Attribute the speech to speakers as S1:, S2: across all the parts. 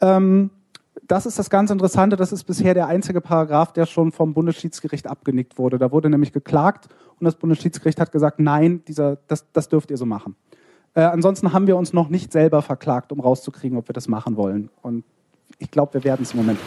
S1: Ähm, das ist das ganz Interessante. Das ist bisher der einzige Paragraph, der schon vom Bundesschiedsgericht abgenickt wurde. Da wurde nämlich geklagt und das Bundesschiedsgericht hat gesagt, nein, dieser, das, das dürft ihr so machen. Äh, ansonsten haben wir uns noch nicht selber verklagt, um rauszukriegen, ob wir das machen wollen. Und ich glaube, wir werden es im Moment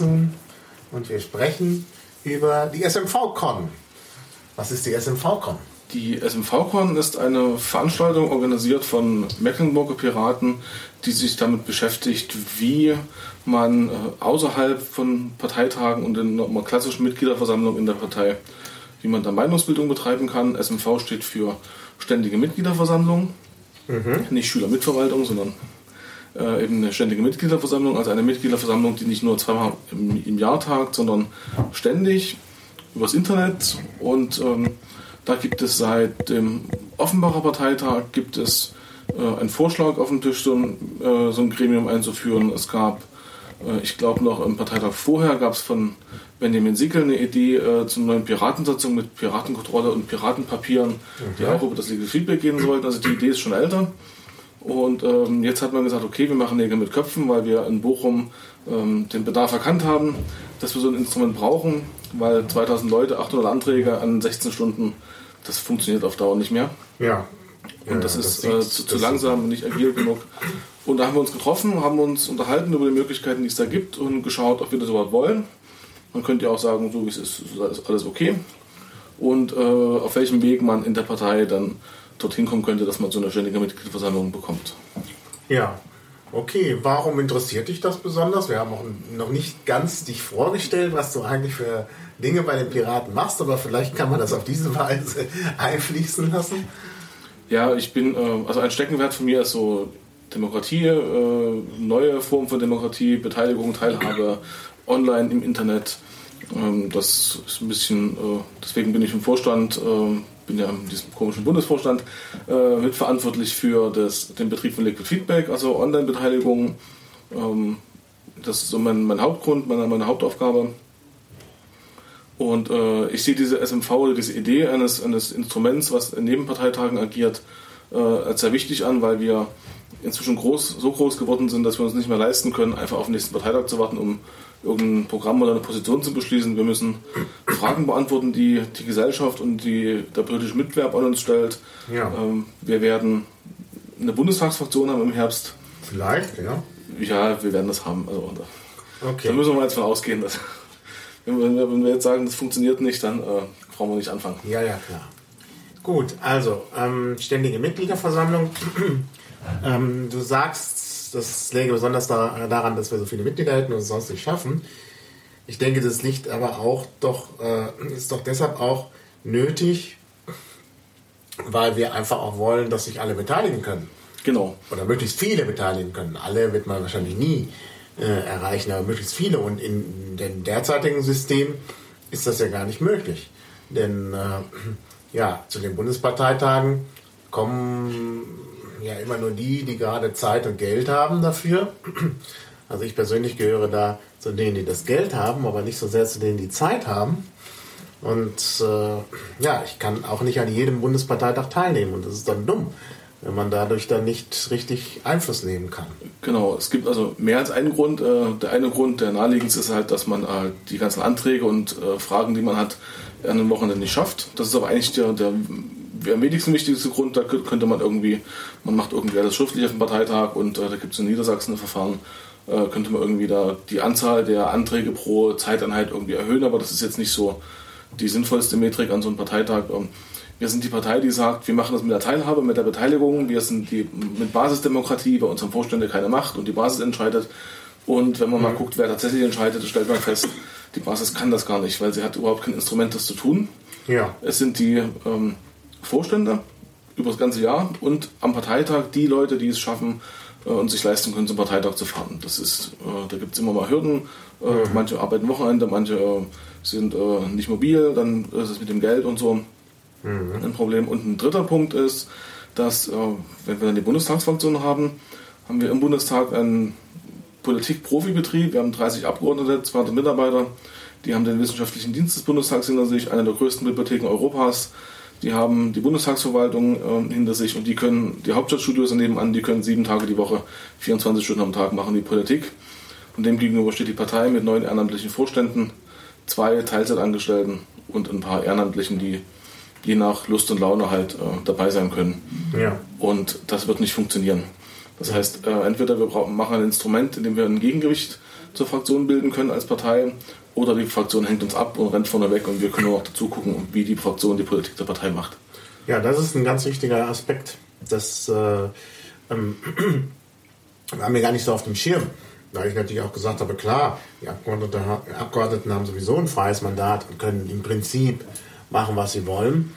S2: Tarzun und wir sprechen über die SMV-Con. Was ist die SMV-Con?
S3: Die SMV-Con ist eine Veranstaltung organisiert von Mecklenburger Piraten, die sich damit beschäftigt, wie man äh, außerhalb von Parteitagen und in einer klassischen Mitgliederversammlung in der Partei, wie man da Meinungsbildung betreiben kann. SMV steht für Ständige Mitgliederversammlung, mhm. nicht Schülermitverwaltung, sondern äh, eben eine ständige Mitgliederversammlung, also eine Mitgliederversammlung, die nicht nur zweimal im, im Jahr tagt, sondern ständig übers Internet. Und ähm, da gibt es seit dem Offenbacher Parteitag gibt es äh, einen Vorschlag auf dem Tisch, so ein, äh, so ein Gremium einzuführen. Es gab, äh, ich glaube noch im Parteitag vorher, gab es von Benjamin Sickel eine Idee äh, zur neuen Piratensatzung mit Piratenkontrolle und Piratenpapieren, okay. die auch über das Legal Feedback gehen sollten. Also die Idee ist schon älter. Und ähm, jetzt hat man gesagt, okay, wir machen Nägel mit Köpfen, weil wir in Bochum ähm, den Bedarf erkannt haben, dass wir so ein Instrument brauchen, weil 2000 Leute, 800 Anträge an 16 Stunden, das funktioniert auf Dauer nicht mehr.
S2: Ja.
S3: Und das ja, ist das äh, zu, zu langsam, nicht agil genug. Und da haben wir uns getroffen, haben uns unterhalten über die Möglichkeiten, die es da gibt und geschaut, ob wir das überhaupt wollen. Man könnte ja auch sagen, so wie es ist, ist alles okay. Und äh, auf welchem Weg man in der Partei dann dorthin kommen könnte, dass man so eine ständige Mitgliederversammlung bekommt.
S2: Ja, okay. Warum interessiert dich das besonders? Wir haben auch noch nicht ganz dich vorgestellt, was du eigentlich für Dinge bei den Piraten machst, aber vielleicht kann man das auf diese Weise einfließen lassen.
S3: Ja, ich bin, äh, also ein Steckenwert von mir ist so Demokratie, äh, neue Formen von Demokratie, Beteiligung, Teilhabe, online im Internet. Ähm, das ist ein bisschen, äh, deswegen bin ich im Vorstand bin ja in diesem komischen Bundesvorstand äh, mitverantwortlich für das, den Betrieb von Liquid Feedback, also Online-Beteiligung. Ähm, das ist so mein, mein Hauptgrund, meine, meine Hauptaufgabe. Und äh, ich sehe diese SMV oder diese Idee eines, eines Instruments, was in Nebenparteitagen agiert, äh, als sehr wichtig an, weil wir inzwischen groß, so groß geworden sind, dass wir uns nicht mehr leisten können, einfach auf den nächsten Parteitag zu warten, um irgendein Programm oder eine Position zu beschließen. Wir müssen Fragen beantworten, die die Gesellschaft und die, der politische Mitwerb an uns stellt. Ja. Ähm, wir werden eine Bundestagsfraktion haben im Herbst.
S2: Vielleicht, ja.
S3: Ja, wir werden das haben. Also, okay. Da müssen wir jetzt von ausgehen, dass wenn wir, wenn wir, jetzt sagen, das funktioniert nicht, dann äh, brauchen wir nicht anfangen.
S2: Ja, ja, klar. Gut, also ähm, ständige Mitgliederversammlung. ähm, du sagst, das läge besonders daran, dass wir so viele Mitglieder hätten und es sonst nicht schaffen. Ich denke, das liegt aber auch doch, äh, ist doch deshalb auch nötig, weil wir einfach auch wollen, dass sich alle beteiligen können.
S3: Genau.
S2: Oder möglichst viele beteiligen können. Alle wird man wahrscheinlich nie äh, erreichen, aber möglichst viele. Und in dem derzeitigen System ist das ja gar nicht möglich. Denn äh, ja, zu den Bundesparteitagen kommen ja immer nur die, die gerade Zeit und Geld haben dafür. Also ich persönlich gehöre da zu denen, die das Geld haben, aber nicht so sehr zu denen, die Zeit haben. Und äh, ja, ich kann auch nicht an jedem Bundesparteitag teilnehmen und das ist dann dumm, wenn man dadurch dann nicht richtig Einfluss nehmen kann.
S3: Genau, es gibt also mehr als einen Grund. Äh, der eine Grund, der naheliegendste ist halt, dass man äh, die ganzen Anträge und äh, Fragen, die man hat, an einem Wochenende nicht schafft. Das ist aber eigentlich der, der am wenigsten wichtigste Grund, da könnte man irgendwie, man macht irgendwie alles schriftlich auf dem Parteitag und äh, da gibt es in Niedersachsen ein Verfahren, äh, könnte man irgendwie da die Anzahl der Anträge pro Zeiteinheit irgendwie erhöhen, aber das ist jetzt nicht so die sinnvollste Metrik an so einem Parteitag. Ähm, wir sind die Partei, die sagt, wir machen das mit der Teilhabe, mit der Beteiligung, wir sind die mit Basisdemokratie, bei unserem Vorstände keine Macht und die Basis entscheidet. Und wenn man mal mhm. guckt, wer tatsächlich entscheidet, stellt man fest, Die Basis kann das gar nicht, weil sie hat überhaupt kein Instrument, das zu tun.
S2: Ja.
S3: Es sind die ähm, Vorstände über das ganze Jahr und am Parteitag die Leute, die es schaffen äh, und sich leisten können, zum Parteitag zu fahren. Das ist, äh, da gibt es immer mal Hürden. Äh, Manche arbeiten Wochenende, manche sind äh, nicht mobil, dann ist es mit dem Geld und so ein Problem. Und ein dritter Punkt ist, dass, äh, wenn wir dann die Bundestagsfraktion haben, haben wir im Bundestag einen Politik-Profibetrieb. Wir haben 30 Abgeordnete, 200 Mitarbeiter. Die haben den wissenschaftlichen Dienst des Bundestags hinter sich, eine der größten Bibliotheken Europas. Die haben die Bundestagsverwaltung äh, hinter sich und die können, die Hauptstadtstudios nebenan, die können sieben Tage die Woche, 24 Stunden am Tag machen die Politik. Und dem gegenüber steht die Partei mit neun ehrenamtlichen Vorständen, zwei Teilzeitangestellten und ein paar Ehrenamtlichen, die je nach Lust und Laune halt äh, dabei sein können.
S2: Ja.
S3: Und das wird nicht funktionieren. Das heißt, äh, entweder wir brauchen, machen ein Instrument, in dem wir ein Gegengewicht zur Fraktion bilden können als Partei, oder die Fraktion hängt uns ab und rennt vorne weg und wir können nur noch dazu gucken, wie die Fraktion die Politik der Partei macht.
S2: Ja, das ist ein ganz wichtiger Aspekt. Das äh, ähm, haben wir gar nicht so auf dem Schirm. Weil ich natürlich auch gesagt habe, klar, die Abgeordnete, Abgeordneten haben sowieso ein freies Mandat und können im Prinzip machen, was sie wollen.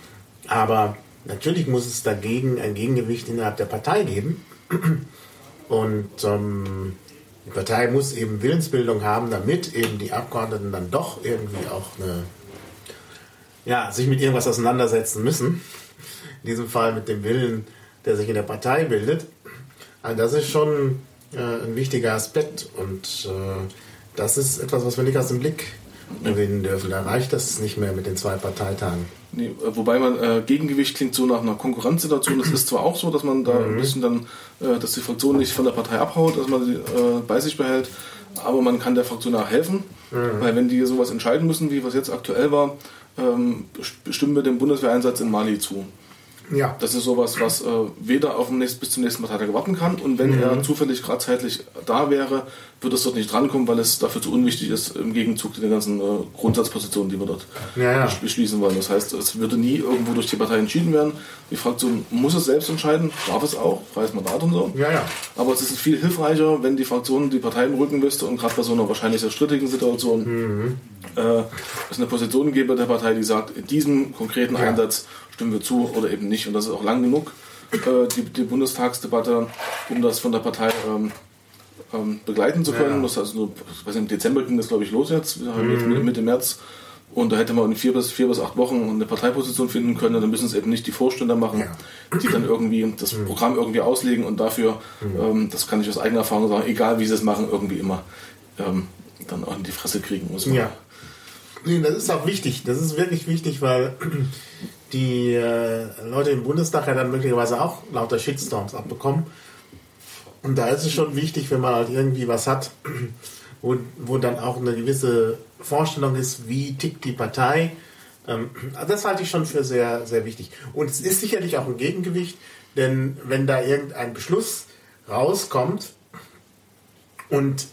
S2: Aber natürlich muss es dagegen ein Gegengewicht innerhalb der Partei geben. Und ähm, die Partei muss eben Willensbildung haben, damit eben die Abgeordneten dann doch irgendwie auch eine, ja, sich mit irgendwas auseinandersetzen müssen. In diesem Fall mit dem Willen, der sich in der Partei bildet. Also das ist schon äh, ein wichtiger Aspekt und äh, das ist etwas, was wir nicht aus dem Blick gewinnen dürfen. Da reicht das nicht mehr mit den zwei Parteitagen.
S3: Nee, äh, wobei man äh, Gegengewicht klingt so nach einer Konkurrenzsituation. Es ist zwar auch so, dass man da ein bisschen dann, äh, dass die Fraktion nicht von der Partei abhaut, dass man sie äh, bei sich behält, aber man kann der Fraktion auch helfen, weil wenn die sowas entscheiden müssen, wie was jetzt aktuell war, ähm, bestimmen wir den Bundeswehreinsatz in Mali zu.
S2: Ja.
S3: Das ist sowas, was äh, weder auf den nächsten, bis zum nächsten Parteitag warten kann und wenn er zufällig gerade zeitlich da wäre, würde es dort nicht drankommen, weil es dafür zu unwichtig ist im Gegenzug zu den ganzen äh, Grundsatzpositionen, die wir dort
S2: Ja, ja.
S3: besch- beschließen wollen. Das heißt, es würde nie irgendwo durch die Partei entschieden werden. Die Fraktion muss es selbst entscheiden, darf es auch, freies Mandat und so.
S2: Ja, ja.
S3: Aber es ist viel hilfreicher, wenn die Fraktion die Partei im Rücken wüsste und gerade bei so einer wahrscheinlich sehr strittigen Situation äh, es eine Position gäbe der Partei, die sagt, in diesem konkreten Einsatz stimmen wir zu oder eben nicht. Und das ist auch lang genug, äh, die, die Bundestagsdebatte, um das von der Partei ähm, ähm, begleiten zu können.
S2: Ja.
S3: Das also nur, ich weiß nicht, im Dezember ging das, glaube ich, los jetzt. Haben jetzt Mitte März. Und da hätte man in vier bis, vier bis acht Wochen eine Parteiposition finden können. Dann müssen es eben nicht die Vorstände machen, die dann irgendwie das Programm irgendwie auslegen und dafür, ähm, das kann ich aus eigener Erfahrung sagen, egal wie sie es machen, irgendwie immer ähm, dann auch in die Fresse kriegen muss.
S2: Ja. Nee, das ist auch wichtig. Das ist wirklich wichtig, weil die äh, Leute im Bundestag ja dann möglicherweise auch lauter Shitstorms abbekommen. Und da ist es schon wichtig, wenn man halt irgendwie was hat, wo, wo dann auch eine gewisse Vorstellung ist, wie tickt die Partei. Ähm, das halte ich schon für sehr, sehr wichtig. Und es ist sicherlich auch ein Gegengewicht, denn wenn da irgendein Beschluss rauskommt, und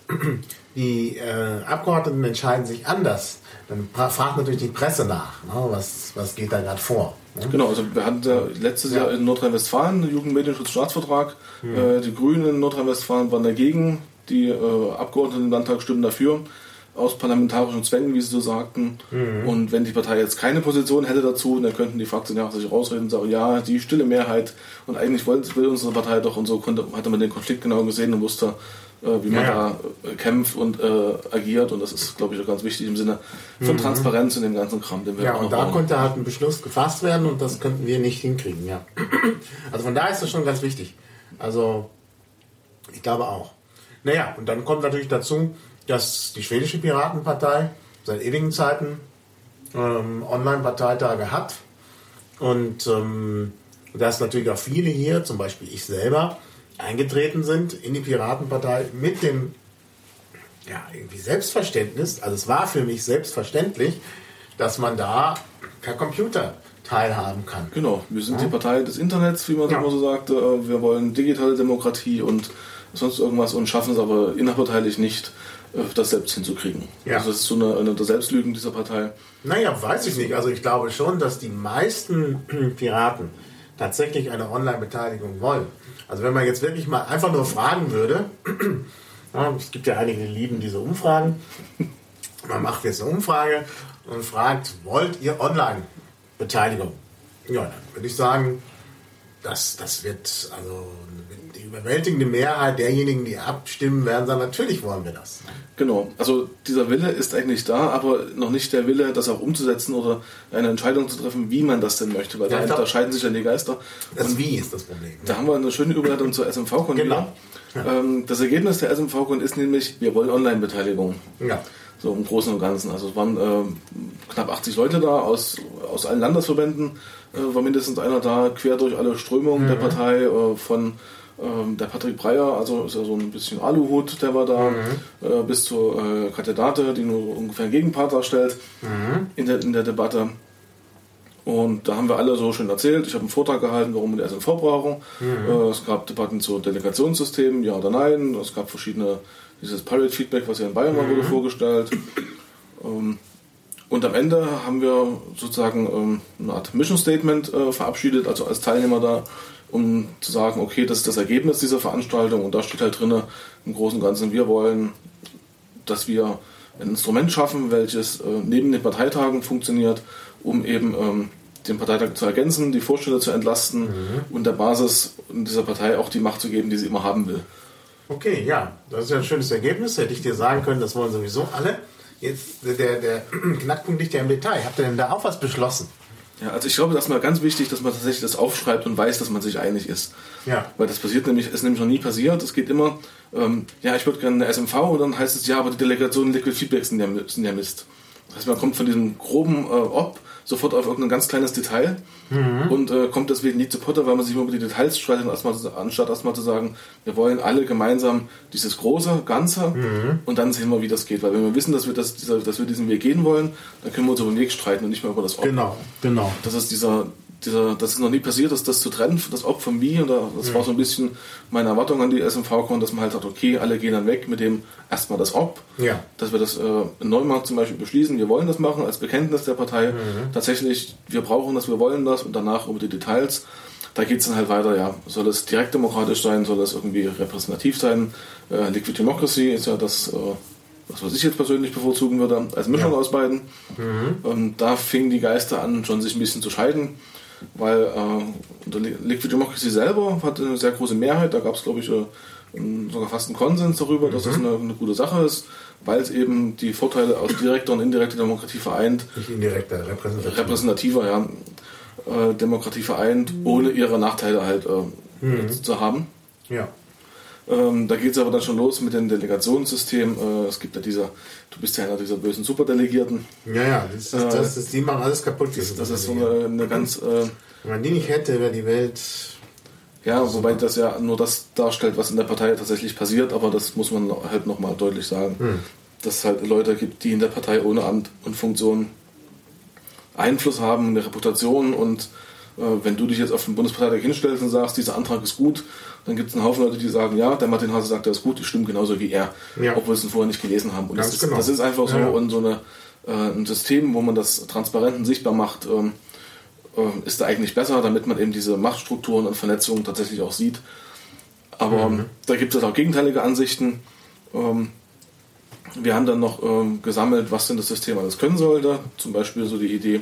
S2: die äh, Abgeordneten entscheiden sich anders, dann fragt natürlich die Presse nach, ne, was, was geht da gerade vor. Ne?
S3: Genau, also wir hatten ja letztes
S2: Ja.
S3: Jahr in Nordrhein-Westfalen den Jugendmedienschutzstaatsvertrag. Äh, die Grünen in Nordrhein-Westfalen waren dagegen, die äh, Abgeordneten im Landtag stimmen dafür, aus parlamentarischen Zwängen, wie sie so sagten. Und wenn die Partei jetzt keine Position hätte dazu, dann könnten die Fraktionäre sich rausreden und sagen, ja, die stille Mehrheit und eigentlich wollte, will unsere Partei doch und so konnte, hatte man den Konflikt genau gesehen und wusste, äh, wie man
S2: Ja,
S3: da äh, kämpft und äh, agiert. Und das ist, glaube ich, auch ganz wichtig im Sinne von Transparenz und dem ganzen Kram, den wir
S2: Ja, und da
S3: brauchen.
S2: konnte halt ein Beschluss gefasst werden und das könnten wir nicht hinkriegen, ja. Also von daher ist das schon ganz wichtig. Also, ich glaube auch. Naja, und dann kommt natürlich dazu, dass die schwedische Piratenpartei seit ewigen Zeiten ähm, Online-Parteitage hat. Und ähm, dass natürlich auch viele hier, zum Beispiel ich selber, eingetreten sind in die Piratenpartei mit dem ja, irgendwie Selbstverständnis, also es war für mich selbstverständlich, dass man da per Computer teilhaben kann.
S3: Genau, wir sind die Partei des Internets, wie man
S2: Ja.
S3: immer so sagte. Äh, Wir wollen digitale Demokratie und sonst irgendwas und schaffen es aber innerparteilich nicht, äh, das selbst hinzukriegen.
S2: Ja.
S3: Also das ist so eine, eine der Selbstlügen dieser Partei.
S2: Naja, weiß ich nicht. Also ich glaube schon, dass die meisten Piraten tatsächlich eine Online-Beteiligung wollen. Also wenn man jetzt wirklich mal einfach nur fragen würde, ja, es gibt ja einige, die lieben diese Umfragen, man macht jetzt eine Umfrage und fragt, wollt ihr Online-Beteiligung? Ja, dann würde ich sagen, das, das wird, also überwältigende Mehrheit derjenigen, die abstimmen, werden sagen, natürlich wollen wir das.
S3: Genau, also dieser Wille ist eigentlich da, aber noch nicht der Wille, das auch umzusetzen oder eine Entscheidung zu treffen, wie man das denn möchte, weil ja, da unterscheiden sich ja die Geister.
S2: Das Wie ist das Problem.
S3: Da haben wir eine schöne Überleitung zur SMV-Kon. Genau. Ja. Ähm, das Ergebnis der SMV-Kon ist nämlich, wir wollen Online-Beteiligung. Ja. So im Großen und Ganzen. Also es waren äh, knapp 80 Leute da aus, aus allen Landesverbänden, äh, war mindestens einer da, quer durch alle Strömungen mhm. der Partei, äh, von ähm, der Patrick Breyer, also ist ja so ein bisschen Aluhut, der war da, mhm. äh, bis zur äh, Kandidate, die nur ungefähr einen Gegenpart darstellt mhm. in, der, in der Debatte. Und da haben wir alle so schön erzählt. Ich habe einen Vortrag gehalten, warum wir die SNV brauchen. Mhm. Äh, es gab Debatten zu Delegationssystemen, ja oder nein. Es gab verschiedene, dieses Pirate Feedback, was ja in Bayern war, wurde mhm. vorgestellt. Ähm, und am Ende haben wir sozusagen ähm, eine Art Mission Statement äh, verabschiedet, also als Teilnehmer da, um zu sagen, okay, das ist das Ergebnis dieser Veranstaltung und da steht halt drin, im Großen und Ganzen, wir wollen, dass wir ein Instrument schaffen, welches äh, neben den Parteitagen funktioniert, um eben ähm, den Parteitag zu ergänzen, die Vorsteller zu entlasten mhm. und der Basis dieser Partei auch die Macht zu geben, die sie immer haben will.
S2: Okay, ja, das ist ja ein schönes Ergebnis. Hätte ich dir sagen können, das wollen sowieso alle. Jetzt, der, der Knackpunkt liegt ja im Detail. Habt ihr denn da auch was beschlossen?
S3: Ja, also ich glaube, das ist mal ganz wichtig, dass man tatsächlich das aufschreibt und weiß, dass man sich einig ist. Ja. Weil das passiert nämlich, ist nämlich noch nie passiert. Es geht immer, ähm, ja, ich würde gerne eine SMV und dann heißt es, ja, aber die Delegationen Liquid Feedback sind ja, sind ja Mist. Das heißt, man kommt von diesem groben äh, Ob sofort auf irgendein ganz kleines Detail mhm. und äh, kommt deswegen nie zu Potter, weil man sich immer über die Details streitet, anstatt erstmal zu sagen, wir wollen alle gemeinsam dieses große Ganze mhm. und dann sehen wir, wie das geht. Weil wenn wir wissen, dass wir, das, dieser, dass wir diesen Weg gehen wollen, dann können wir uns über den Weg streiten und nicht mehr über das
S2: Ob. Genau, genau.
S3: Das ist dieser, dieser, das ist noch nie passiert, dass das zu trennen, das Ob vom Wie. Und das mhm. war so ein bisschen meine Erwartung an die SMV-Con, dass man halt sagt, okay, alle gehen dann weg mit dem erstmal das Ob. Ja. Dass wir das äh, in Neumarkt zum Beispiel beschließen, wir wollen das machen als Bekenntnis der Partei. Mhm. Tatsächlich, wir brauchen das, wir wollen das und danach über die Details. Da geht es dann halt weiter, ja, soll es direkt demokratisch sein, soll es irgendwie repräsentativ sein. Äh, Liquid Democracy ist ja das, äh, was, was ich jetzt persönlich bevorzugen würde, als Mischung ja. aus beiden. Mhm. Und da fingen die Geister an, schon sich ein bisschen zu scheiden weil äh, Liquid Democracy selber hat eine sehr große Mehrheit. Da gab es, glaube ich, äh, sogar fast einen Konsens darüber, mhm. dass das eine, eine, gute Sache ist, weil es eben die Vorteile aus direkter und indirekter Demokratie vereint.
S2: Nicht indirekter, repräsentativer.
S3: Repräsentativer, ja. Äh, Demokratie vereint, mhm. ohne ihre Nachteile halt äh, mhm. zu haben. Ja. Ähm, da geht es aber dann schon los mit dem Delegationssystem. Äh, es gibt ja dieser, du bist ja einer dieser bösen Superdelegierten.
S2: Ja, ja, das ist, das ist, die machen alles kaputt.
S3: Das, das ist so eine, eine ganz. Äh,
S2: Wenn man die nicht hätte, wäre die Welt.
S3: Ja, super. wobei das ja nur das darstellt, was in der Partei tatsächlich passiert, aber das muss man halt nochmal deutlich sagen. Hm. Dass es halt Leute gibt, die in der Partei ohne Amt und Funktion Einfluss haben, eine Reputation und äh, wenn du dich jetzt auf den Bundesparteitag hinstellst und sagst, dieser Antrag ist gut, dann gibt es einen Haufen Leute, die sagen, ja, der Martin Hase sagt, der ist gut, ich stimme genauso wie er, ja. obwohl sie es vorher nicht gelesen haben. Und das ist, genau. das ist, einfach so, ja. und so eine, äh, ein System, wo man das transparent und sichtbar macht, ähm, äh, ist da eigentlich besser, damit man eben diese Machtstrukturen und Vernetzungen tatsächlich auch sieht. Aber mhm. da gibt es auch gegenteilige Ansichten. Ähm, wir haben dann noch ähm, gesammelt, was denn das System alles können sollte. Zum Beispiel so die Idee,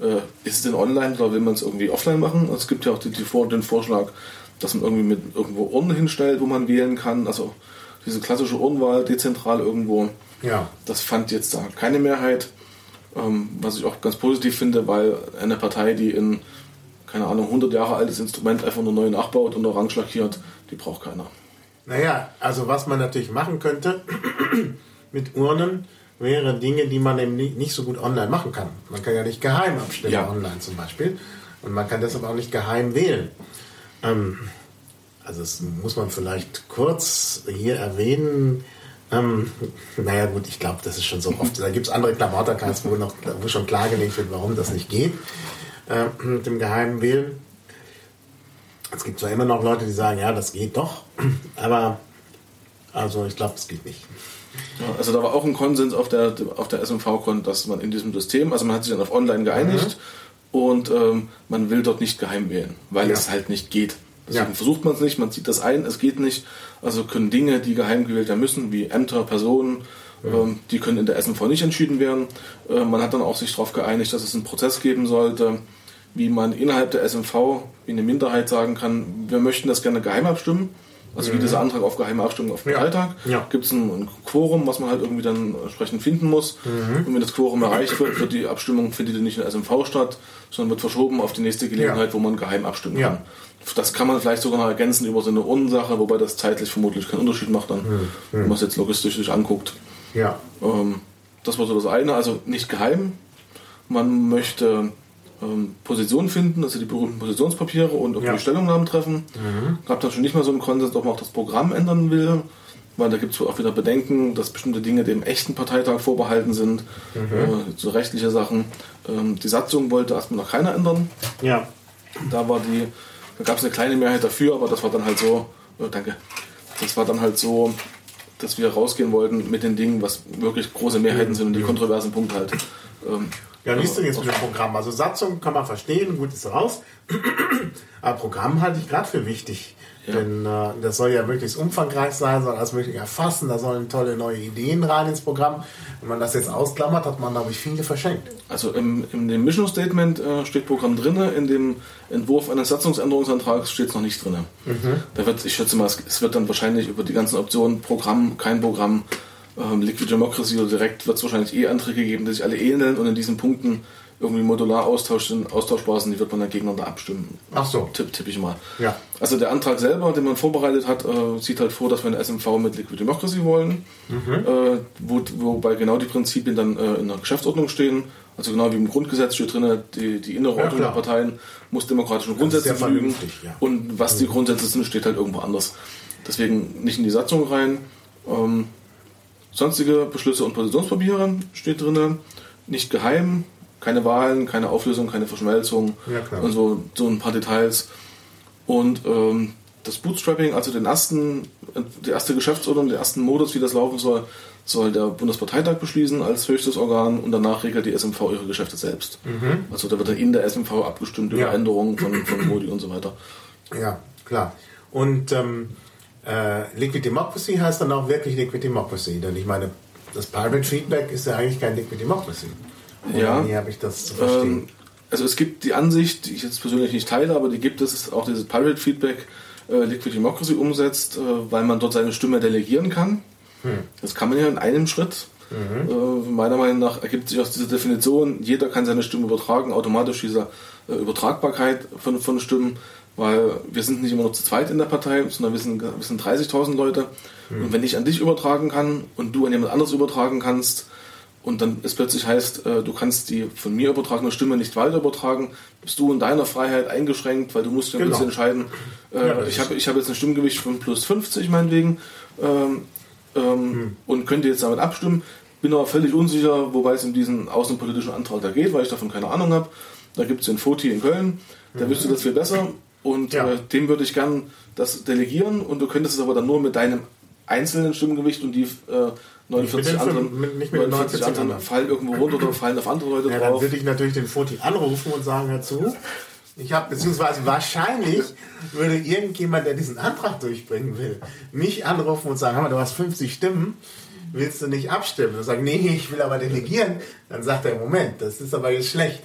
S3: äh, ist es denn online oder will man es irgendwie offline machen? Es gibt ja auch die, die, den Vorschlag, dass man irgendwie mit irgendwo Urnen hinstellt, wo man wählen kann. Also diese klassische Urnenwahl dezentral irgendwo. Ja. Das fand jetzt da keine Mehrheit. Ähm, was ich auch ganz positiv finde, weil eine Partei, die in, keine Ahnung, 100 Jahre altes Instrument einfach nur neu nachbaut und orange lackiert, die braucht keiner.
S2: Naja, also was man natürlich machen könnte mit Urnen, wäre Dinge, die man eben nicht so gut online machen kann. Man kann ja nicht geheim abstimmen ja. online zum Beispiel. Und man kann deshalb auch nicht geheim wählen. Ähm, also das muss man vielleicht kurz hier erwähnen. Ähm, naja gut, ich glaube, das ist schon so oft. Da gibt es andere Klamottercasts, wo, noch, wo schon klargelegt wird, warum das nicht geht äh, mit dem geheimen Wählen. Es gibt zwar immer noch Leute, die sagen, ja, das geht doch, aber also ich glaube, das geht nicht.
S3: Ja, also da war auch ein Konsens auf der, auf der SMV-Con, dass man in diesem System, also man hat sich dann auf online geeinigt mhm. und ähm, man will dort nicht geheim wählen, weil ja. es halt nicht geht. Deswegen ja. versucht man es nicht, man zieht das ein, es geht nicht. Also können Dinge, die geheim gewählt werden müssen, wie Ämter, Personen Ähm, die können in der SMV nicht entschieden werden. Äh, man hat dann auch sich darauf geeinigt, dass es einen Prozess geben sollte, wie man innerhalb der SMV wie eine Minderheit sagen kann, wir möchten das gerne geheim abstimmen. Also wie dieser Antrag auf geheime Abstimmung auf. Parteitag.
S2: Ja.
S3: Gibt es ein, ein Quorum, was man halt irgendwie dann entsprechend finden muss. Und wenn das Quorum erreicht wird, wird die Abstimmung findet nicht in der SMV statt, sondern wird verschoben auf die nächste Gelegenheit,
S2: Ja.
S3: wo man geheim abstimmen kann. Das kann man vielleicht sogar noch ergänzen über so eine Urnensache, wobei das zeitlich vermutlich keinen Unterschied macht dann, wenn man es jetzt logistisch sich anguckt.
S2: Ja.
S3: Ähm, das war so das eine, also nicht geheim. Man möchte ähm, Positionen finden, also die berühmten Positionspapiere und irgendwie
S2: Ja.
S3: Stellungnahmen treffen. Gab dann schon nicht mal so einen Konsens, ob man auch das Programm ändern will, weil da gibt es auch wieder Bedenken, dass bestimmte Dinge dem echten Parteitag vorbehalten sind, äh, so rechtliche Sachen. Ähm, die Satzung wollte erstmal noch keiner ändern.
S2: Ja.
S3: Da war die, da gab es eine kleine Mehrheit dafür, aber das war dann halt so, oh, danke, das war dann halt so, dass wir rausgehen wollten mit den Dingen, was wirklich große Mehrheiten sind und die kontroversen Punkte halt. Ähm,
S2: Ja, wie ist denn jetzt mit dem Programm? Also Satzung kann man verstehen, gut ist raus. Aber Programm halte ich gerade für wichtig.
S3: Ja.
S2: Denn äh, das soll ja möglichst umfangreich sein, soll alles mögliche erfassen, da sollen tolle neue Ideen rein ins Programm. Wenn man das jetzt ausklammert, hat man, glaube ich, viele verschenkt.
S3: Also im, in dem Mission Statement äh, steht Programm drin, in dem Entwurf eines Satzungsänderungsantrags steht es noch nicht drin. Da wird, ich schätze mal, es, es wird dann wahrscheinlich über die ganzen Optionen Programm, kein Programm, ähm, Liquid Democracy oder direkt wird es wahrscheinlich eh Anträge geben, die sich alle ähneln und in diesen Punkten irgendwie modular austausch sind, austauschbar sind, die wird man dann gegeneinander abstimmen.
S2: Ach so.
S3: Tipp, tippe ich mal.
S2: Ja.
S3: Also der Antrag selber, den man vorbereitet hat, äh, sieht halt vor, dass wir eine SMV mit Liquid Democracy wollen, äh, wo, wobei genau die Prinzipien dann äh, in der Geschäftsordnung stehen. Also genau wie im Grundgesetz steht drin, die, die innere
S2: Ja,
S3: Ordnung der
S2: klar.
S3: Parteien muss demokratischen Grundsätzen fügen.
S2: vernünftig, ja.
S3: Und was die Grundsätze sind, steht halt irgendwo anders. Deswegen nicht in die Satzung rein. Ähm, sonstige Beschlüsse und Positionspapiere steht drin. Nicht geheim, keine Wahlen, keine Auflösung, keine Verschmelzung
S2: Ja,
S3: und so, so ein paar Details. Und ähm, das Bootstrapping, also den ersten, die erste Geschäftsordnung, den ersten Modus, wie das laufen soll, soll der Bundesparteitag beschließen als höchstes Organ und danach regelt die SMV ihre Geschäfte selbst. Also da wird dann in der SMV abgestimmt über
S2: Mhm. Ja.
S3: Änderungen von, von Modi und so weiter.
S2: Ja, klar. Und ähm, äh, Liquid Democracy heißt dann auch wirklich Liquid Democracy. Denn ich meine, das Pirate Feedback ist ja eigentlich kein Liquid Democracy. Oder
S3: Ja.
S2: Wie habe ich das zu verstehen?
S3: Ähm, also es gibt die Ansicht, die ich jetzt persönlich nicht teile, aber die gibt es, ist auch dieses Pirate Feedback äh, Liquid Democracy umsetzt, äh, weil man dort seine Stimme delegieren kann. Das kann man ja in einem Schritt. Äh, meiner Meinung nach ergibt sich aus dieser Definition, jeder kann seine Stimme übertragen, automatisch dieser äh, Übertragbarkeit von, von Stimmen, weil wir sind nicht immer noch zu zweit in der Partei, sondern wir sind, wir sind 30.000 Leute. Und wenn ich an dich übertragen kann und du an jemand anderes übertragen kannst, und dann es plötzlich heißt, äh, du kannst die von mir übertragene Stimme nicht weiter übertragen, bist du in deiner Freiheit eingeschränkt, weil du musst ja
S2: Genau.
S3: entscheiden, äh,
S2: Ja,
S3: ich habe ich hab jetzt ein Stimmgewicht von plus 50 meinetwegen ähm, ähm, und könnte jetzt damit abstimmen, bin aber völlig unsicher, wobei es um diesen außenpolitischen Antrag da geht, weil ich davon keine Ahnung habe. Da gibt es den FOTI in Köln, der wüsste das viel besser und
S2: Ja.
S3: äh, dem würde ich gern das delegieren und du könntest es aber dann nur mit deinem einzelnen Stimmgewicht und die äh, 49
S2: den
S3: anderen,
S2: mit- nicht mit den
S3: 49
S2: 49
S3: anderen
S2: anderen.
S3: fallen irgendwo runter oder fallen auf andere Leute
S2: Ja, dann
S3: drauf.
S2: würde ich natürlich den Foti anrufen und sagen, hör zu. Ich habe, beziehungsweise wahrscheinlich würde irgendjemand, der diesen Antrag durchbringen will, mich anrufen und sagen, hör mal, du hast 50 Stimmen, willst du nicht abstimmen? Und sagen, nee, ich will aber delegieren. Dann sagt er, Moment, das ist aber jetzt schlecht.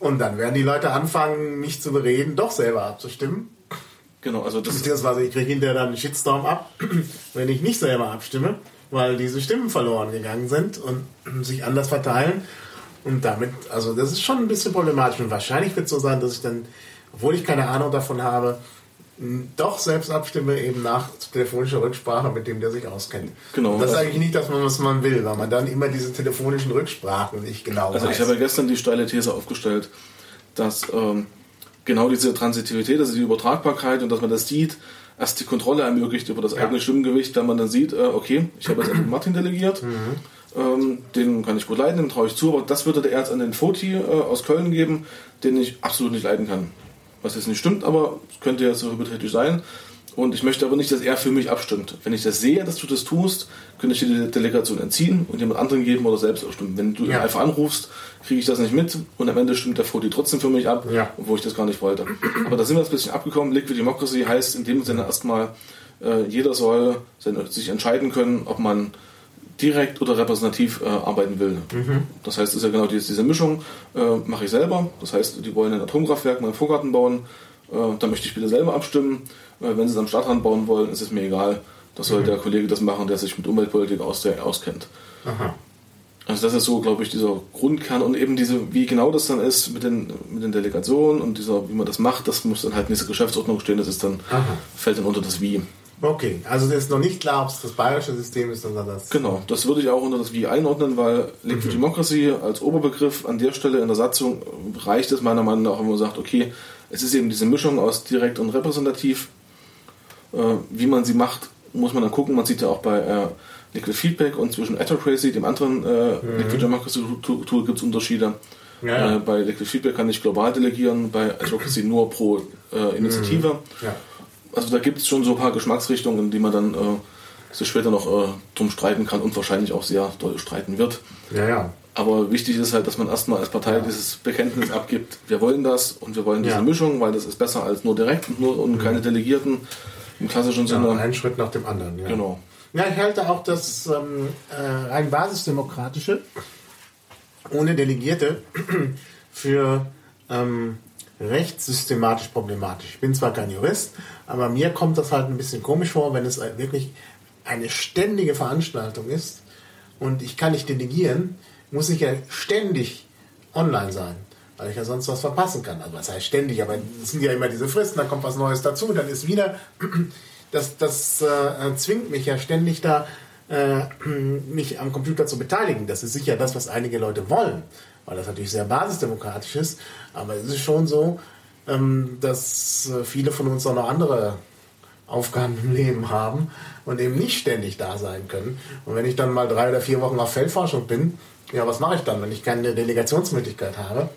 S2: Und dann werden die Leute anfangen, mich zu bereden, doch selber abzustimmen.
S3: Genau, also das
S2: Beziehungsweise ich kriege hinterher dann einen Shitstorm ab, wenn ich nicht selber abstimme, weil diese Stimmen verloren gegangen sind und sich anders verteilen. Und damit, also das ist schon ein bisschen problematisch. Und wahrscheinlich wird es so sein, dass ich dann, obwohl ich keine Ahnung davon habe, doch selbst abstimme, eben nach telefonischer Rücksprache mit dem, der sich auskennt.
S3: Genau.
S2: Und das ist eigentlich nicht das, was man will, weil man dann immer diese telefonischen Rücksprachen nicht genau
S3: Also
S2: weiß.
S3: ich habe ja gestern die steile These aufgestellt, dass ähm, genau diese Transitivität, also die Übertragbarkeit und dass man das sieht, erst die Kontrolle ermöglicht über das
S2: Ja.
S3: eigene Stimmgewicht, wenn man dann sieht, äh, okay, ich habe jetzt an Martin delegiert, ähm, den kann ich gut leiden, dem traue ich zu, aber das würde der jetzt an den Foti äh, aus Köln geben, den ich absolut nicht leiden kann. Was jetzt nicht stimmt, aber es könnte ja so hypothetisch sein. Und ich möchte aber nicht, dass er für mich abstimmt. Wenn ich das sehe, dass du das tust, könnte ich dir die Delegation entziehen und jemand anderen geben oder selbst abstimmen. Wenn du ihn
S2: Ja.
S3: einfach anrufst, kriege ich das nicht mit und am Ende stimmt der Foti trotzdem für mich ab,
S2: Ja.
S3: obwohl ich das gar nicht wollte. Aber da sind wir jetzt ein bisschen abgekommen. Liquid Democracy heißt in dem Sinne erstmal, äh, jeder soll sich entscheiden können, ob man direkt oder repräsentativ äh, arbeiten will. Mhm. Das heißt, es ist ja genau diese, diese Mischung, äh, mache ich selber. Das heißt, die wollen ein Atomkraftwerk mal im Vorgarten bauen, äh, da möchte ich bitte selber abstimmen. Äh, wenn sie es am Stadtrand bauen wollen, ist es mir egal. Das soll mhm. der Kollege das machen, der sich mit Umweltpolitik aus, der, auskennt. Aha. Also das ist so, glaube ich, dieser Grundkern und eben diese, wie genau das dann ist mit den, mit den Delegationen und dieser, wie man das macht, das muss dann halt in dieser Geschäftsordnung stehen, das ist dann, Aha. fällt dann unter das Wie.
S2: Okay, also das ist noch nicht klar, ob es das bayerische System ist, sondern das.
S3: Genau, das würde ich auch unter das Wie einordnen, weil Liquid mhm. Democracy als Oberbegriff an der Stelle in der Satzung reicht es meiner Meinung nach, wenn man sagt, okay, es ist eben diese Mischung aus direkt und repräsentativ. Äh, wie man sie macht, muss man dann gucken. Man sieht ja auch bei äh, Liquid Feedback und zwischen Autocracy, dem anderen äh, mhm. Liquid Democracy Tool, gibt es Unterschiede. Ja. Äh, bei Liquid Feedback kann ich global delegieren, bei Autocracy nur pro äh, Initiative. Mhm. Ja also da gibt es schon so ein paar Geschmacksrichtungen, die man dann äh, sich später noch äh, drum streiten kann und wahrscheinlich auch sehr doll streiten wird.
S2: Ja, ja.
S3: Aber wichtig ist halt, dass man erstmal als Partei ja. dieses Bekenntnis abgibt, wir wollen das und wir wollen diese ja. Mischung, weil das ist besser als nur direkt und nur und mhm. keine Delegierten im klassischen Sinne. Ja,
S2: ein Schritt nach dem anderen,
S3: ja. Genau.
S2: Ja, ich halte auch das ähm, äh, rein basisdemokratische ohne Delegierte für ähm, rechtssystematisch problematisch. Ich bin zwar kein Jurist, aber mir kommt das halt ein bisschen komisch vor, wenn es wirklich eine ständige Veranstaltung ist und ich kann nicht delegieren, muss ich ja ständig online sein, weil ich ja sonst was verpassen kann. Also was heißt ständig, aber es sind ja immer diese Fristen, dann kommt was Neues dazu, dann ist wieder, das, das äh, zwingt mich ja ständig da, äh, mich am Computer zu beteiligen. Das ist sicher das, was einige Leute wollen weil das natürlich sehr basisdemokratisch ist. Aber es ist schon so, dass äh, viele von uns auch noch andere Aufgaben im Leben haben und eben nicht ständig da sein können. Und wenn ich dann mal drei oder vier Wochen auf Feldforschung bin, ja, was mache ich dann, wenn ich keine Delegationsmöglichkeit habe?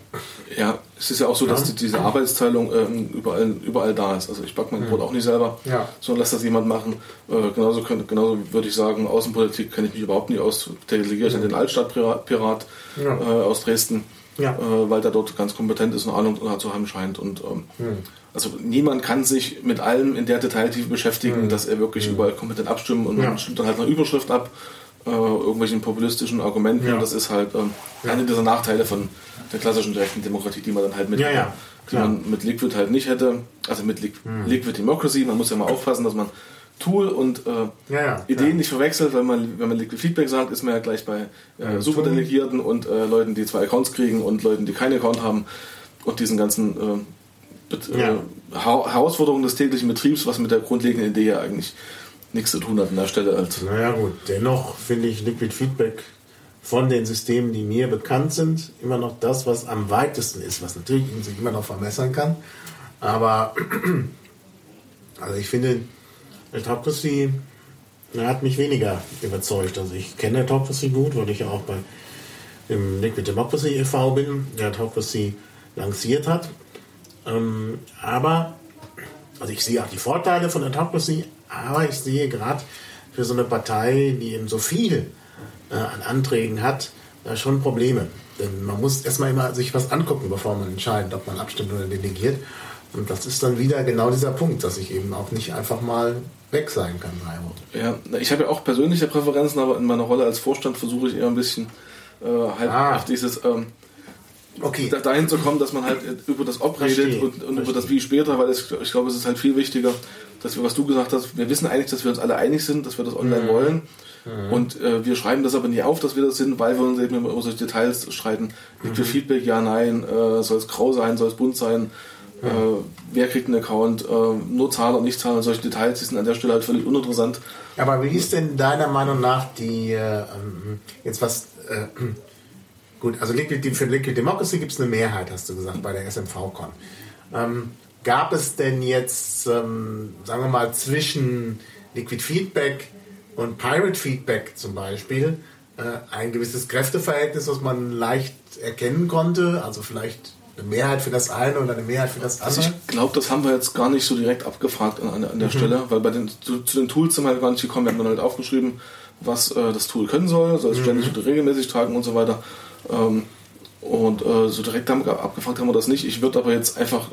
S3: Ja, es ist ja auch so, dass ja. diese Arbeitsteilung ähm, überall, überall da ist. Also ich backe mein Brot auch nicht selber, ja. sondern lasse das jemand machen. Äh, genauso, könnte, genauso würde ich sagen, Außenpolitik kenne ich mich überhaupt nicht aus. Delegiere ich mhm. an den Altstadtpirat ja. äh, aus Dresden, äh, weil der dort ganz kompetent ist und Ahnung zu haben scheint. Und ähm, mhm. also niemand kann sich mit allem in der Detailtiefe beschäftigen, mhm. dass er wirklich mhm. überall kompetent abstimmen und man stimmt dann halt eine Überschrift ab äh, irgendwelchen populistischen Argumenten. Ja. Das ist halt ähm, ja. einer dieser Nachteile von der klassischen direkten Demokratie, die man dann halt mit,
S2: ja, ja.
S3: die man mit Liquid halt nicht hätte. Also mit Li hm. Liquid Democracy. Man muss ja mal aufpassen, dass man Tool und äh, Ideen nicht verwechselt, weil man, wenn man Liquid Feedback sagt, ist man ja gleich bei äh, Superdelegierten und äh, Leuten, die zwei Accounts kriegen und Leuten, die keinen Account haben und diesen ganzen äh, äh, Herausforderungen des täglichen Betriebs, was mit der grundlegenden Idee ja eigentlich nichts zu tun hat an der Stelle. Als
S2: naja gut, dennoch finde ich Liquid Feedback von den Systemen, die mir bekannt sind, immer noch das, was am weitesten ist, was natürlich sich immer noch vermessern kann. Aber also ich finde, Autocracy hat mich weniger überzeugt. Also ich kenne Autocracy gut, weil ich ja auch bei dem Liquid Democracy e.V. bin, der Autocracy lanciert hat. Ähm, aber, also ich sehe auch die Vorteile von Autocracy, aber ich sehe gerade für so eine Partei, die eben so viel äh, an Anträgen hat, äh, schon Probleme. Denn man muss erstmal immer sich was angucken, bevor man entscheidet, ob man abstimmt oder delegiert. Und das ist dann wieder genau dieser Punkt, dass ich eben auch nicht einfach mal weg sein kann.
S3: Ja, ich habe ja auch persönliche Präferenzen, aber in meiner Rolle als Vorstand versuche ich eher ein bisschen äh, halt ah. auf dieses ähm, okay. dahin zu kommen, dass man halt über das Ob redet und, und über das Wie später, weil es, ich glaube, es ist halt viel wichtiger, dass wir, was du gesagt hast, wir wissen eigentlich, dass wir uns alle einig sind, dass wir das online mhm. wollen. Mhm. Und äh, wir schreiben das aber nie auf, dass wir das sind, weil wir uns eben über solche Details streiten. Gibt mhm. Feedback, ja, nein, äh, soll es grau sein, soll es bunt sein. Äh, wer kriegt einen Account, äh, nur Zahler, nicht Zahler, solche Details die sind an der Stelle halt völlig uninteressant.
S2: Aber wie ist denn deiner Meinung nach die, äh, ähm, jetzt was, äh, gut, also Liquid, für Liquid Democracy gibt es eine Mehrheit, hast du gesagt, bei der SMV-Con. Ähm, gab es denn jetzt, ähm, sagen wir mal, zwischen Liquid Feedback und Pirate Feedback zum Beispiel äh, ein gewisses Kräfteverhältnis, was man leicht erkennen konnte? Also vielleicht eine Mehrheit für das eine oder eine Mehrheit für das andere?
S3: Also ich glaube, das haben wir jetzt gar nicht so direkt abgefragt an, an der mhm. Stelle, weil bei den, zu, zu, den Tools sind wir halt gar nicht gekommen. Wir haben dann halt aufgeschrieben, was äh, das Tool können soll, soll es mhm. ständig oder regelmäßig tragen und so weiter. Ähm, und äh, so direkt haben wir, abgefragt haben wir das nicht. Ich würde aber jetzt einfach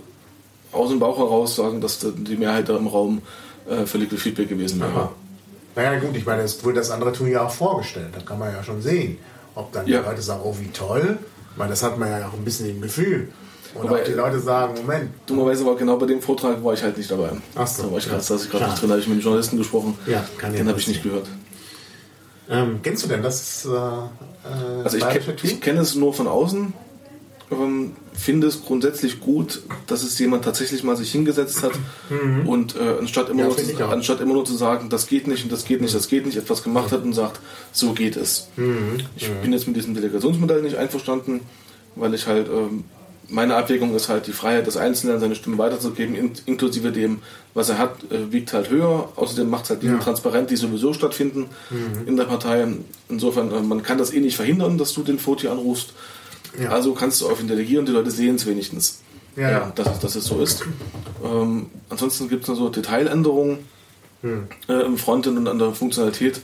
S3: aus dem Bauch heraus sagen, dass die Mehrheit da im Raum äh, für Liquid Feedback gewesen wäre.
S2: Naja, gut, ich meine, es wurde das andere Tool ja auch vorgestellt. Da kann man ja schon sehen, ob dann
S3: Ja.
S2: die Leute sagen, oh, wie toll. Meine, das hat man ja auch ein bisschen im Gefühl. Und
S3: Wobei-
S2: auch die Leute sagen, Moment,
S3: Dummerweise war genau bei dem Vortrag war ich halt nicht dabei.
S2: Ach so,
S3: Da war ich
S2: ja.
S3: gerade, nicht drin, da habe ich mit dem Journalisten gesprochen.
S2: Ja, kann
S3: Den habe ich nicht gehört.
S2: ähm, kennst du denn das? Äh, äh,
S3: Also ich, ich kenne es nur von außen. Ähm, finde es grundsätzlich gut, dass es jemand tatsächlich mal sich hingesetzt hat und äh, anstatt, immer
S2: Mhm. Ja,
S3: nur zu, anstatt immer nur zu sagen, das geht nicht und das geht nicht, das geht nicht, etwas gemacht hat und sagt, so geht es.
S2: Mhm.
S3: Ich bin jetzt mit diesem Delegationsmodell nicht einverstanden, weil ich halt, ähm, meine Abwägung ist halt die Freiheit des Einzelnen, seine Stimme weiterzugeben, in, inklusive dem, was er hat, äh, wiegt halt höher. Außerdem macht es halt Dinge
S2: Ja. Mhm.
S3: transparent, die sowieso stattfinden in der Partei. Insofern, äh, man kann das eh nicht verhindern, dass du den Foti anrufst.
S2: Ja.
S3: Also kannst du auf ihn delegieren, die Leute sehen es wenigstens.
S2: Ja, ja.
S3: Dass, es- dass es so ist. Ähm, ansonsten gibt es noch so Detailänderungen
S2: Hm.
S3: äh, im Frontend und an der Funktionalität,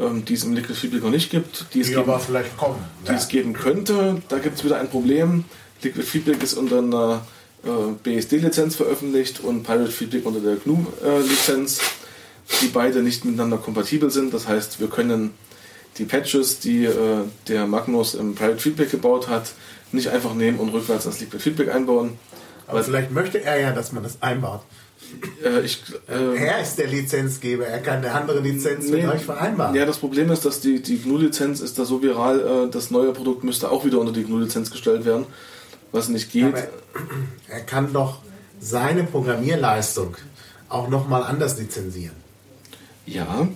S3: ähm, die es im Liquid Feedback noch nicht gibt, die es,
S2: die
S3: geben,
S2: aber vielleicht kommen.
S3: die es geben könnte. Da gibt es wieder ein Problem. Liquid Feedback ist unter einer äh, BSD-Lizenz veröffentlicht und Pirate Feedback unter der GNU-Lizenz, die beide nicht miteinander kompatibel sind. Das heißt, wir können die Patches, die äh, der Magnus im Pirate Feedback gebaut hat, nicht einfach nehmen und rückwärts ins Liquid Feedback einbauen.
S2: Aber vielleicht möchte er ja, dass man das einbaut.
S3: Äh, ich, äh,
S2: Er ist der Lizenzgeber, er kann eine andere Lizenz mit
S3: Nee.
S2: euch vereinbaren.
S3: Ja, das Problem ist, dass die, die GNU-Lizenz ist da so viral, äh, das neue Produkt müsste auch wieder unter die GNU-Lizenz gestellt werden, was nicht geht.
S2: Aber er kann doch seine Programmierleistung auch nochmal anders lizenzieren.
S3: Ja,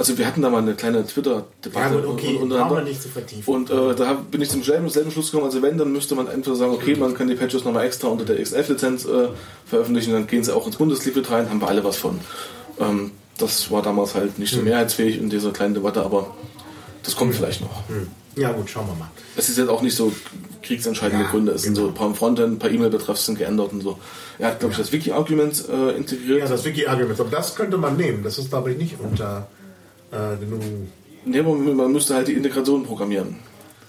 S3: also wir hatten da mal eine kleine
S2: Ja
S3: Twitter-Debatte
S2: gut, okay,
S3: un-
S2: brauchen wir nicht zu vertiefen.
S3: Und äh, da bin ich zum selben, selben Schluss gekommen, also wenn, dann müsste man entweder sagen, okay, man kann die Patches nochmal extra unter der XF-Lizenz äh, veröffentlichen, dann gehen sie auch ins Bundesliquid rein, haben wir alle was von. Ähm, das war damals halt nicht
S2: Hm.
S3: so mehrheitsfähig in dieser kleinen Debatte, aber das kommt vielleicht noch.
S2: Hm. Ja gut, schauen wir mal.
S3: Es ist jetzt auch nicht so kriegsentscheidende
S2: Ja,
S3: Gründe. Es sind so
S2: genau.
S3: ein paar Frontend, ein paar E-Mail-Betreffs sind geändert und so. Er hat, glaube ich, das Wiki-Argument äh, integriert.
S2: Ja, das Wiki-Argument, aber das könnte man nehmen. Das ist, glaube ich, nicht unter äh, genug.
S3: Nee, man müsste halt die Integration programmieren.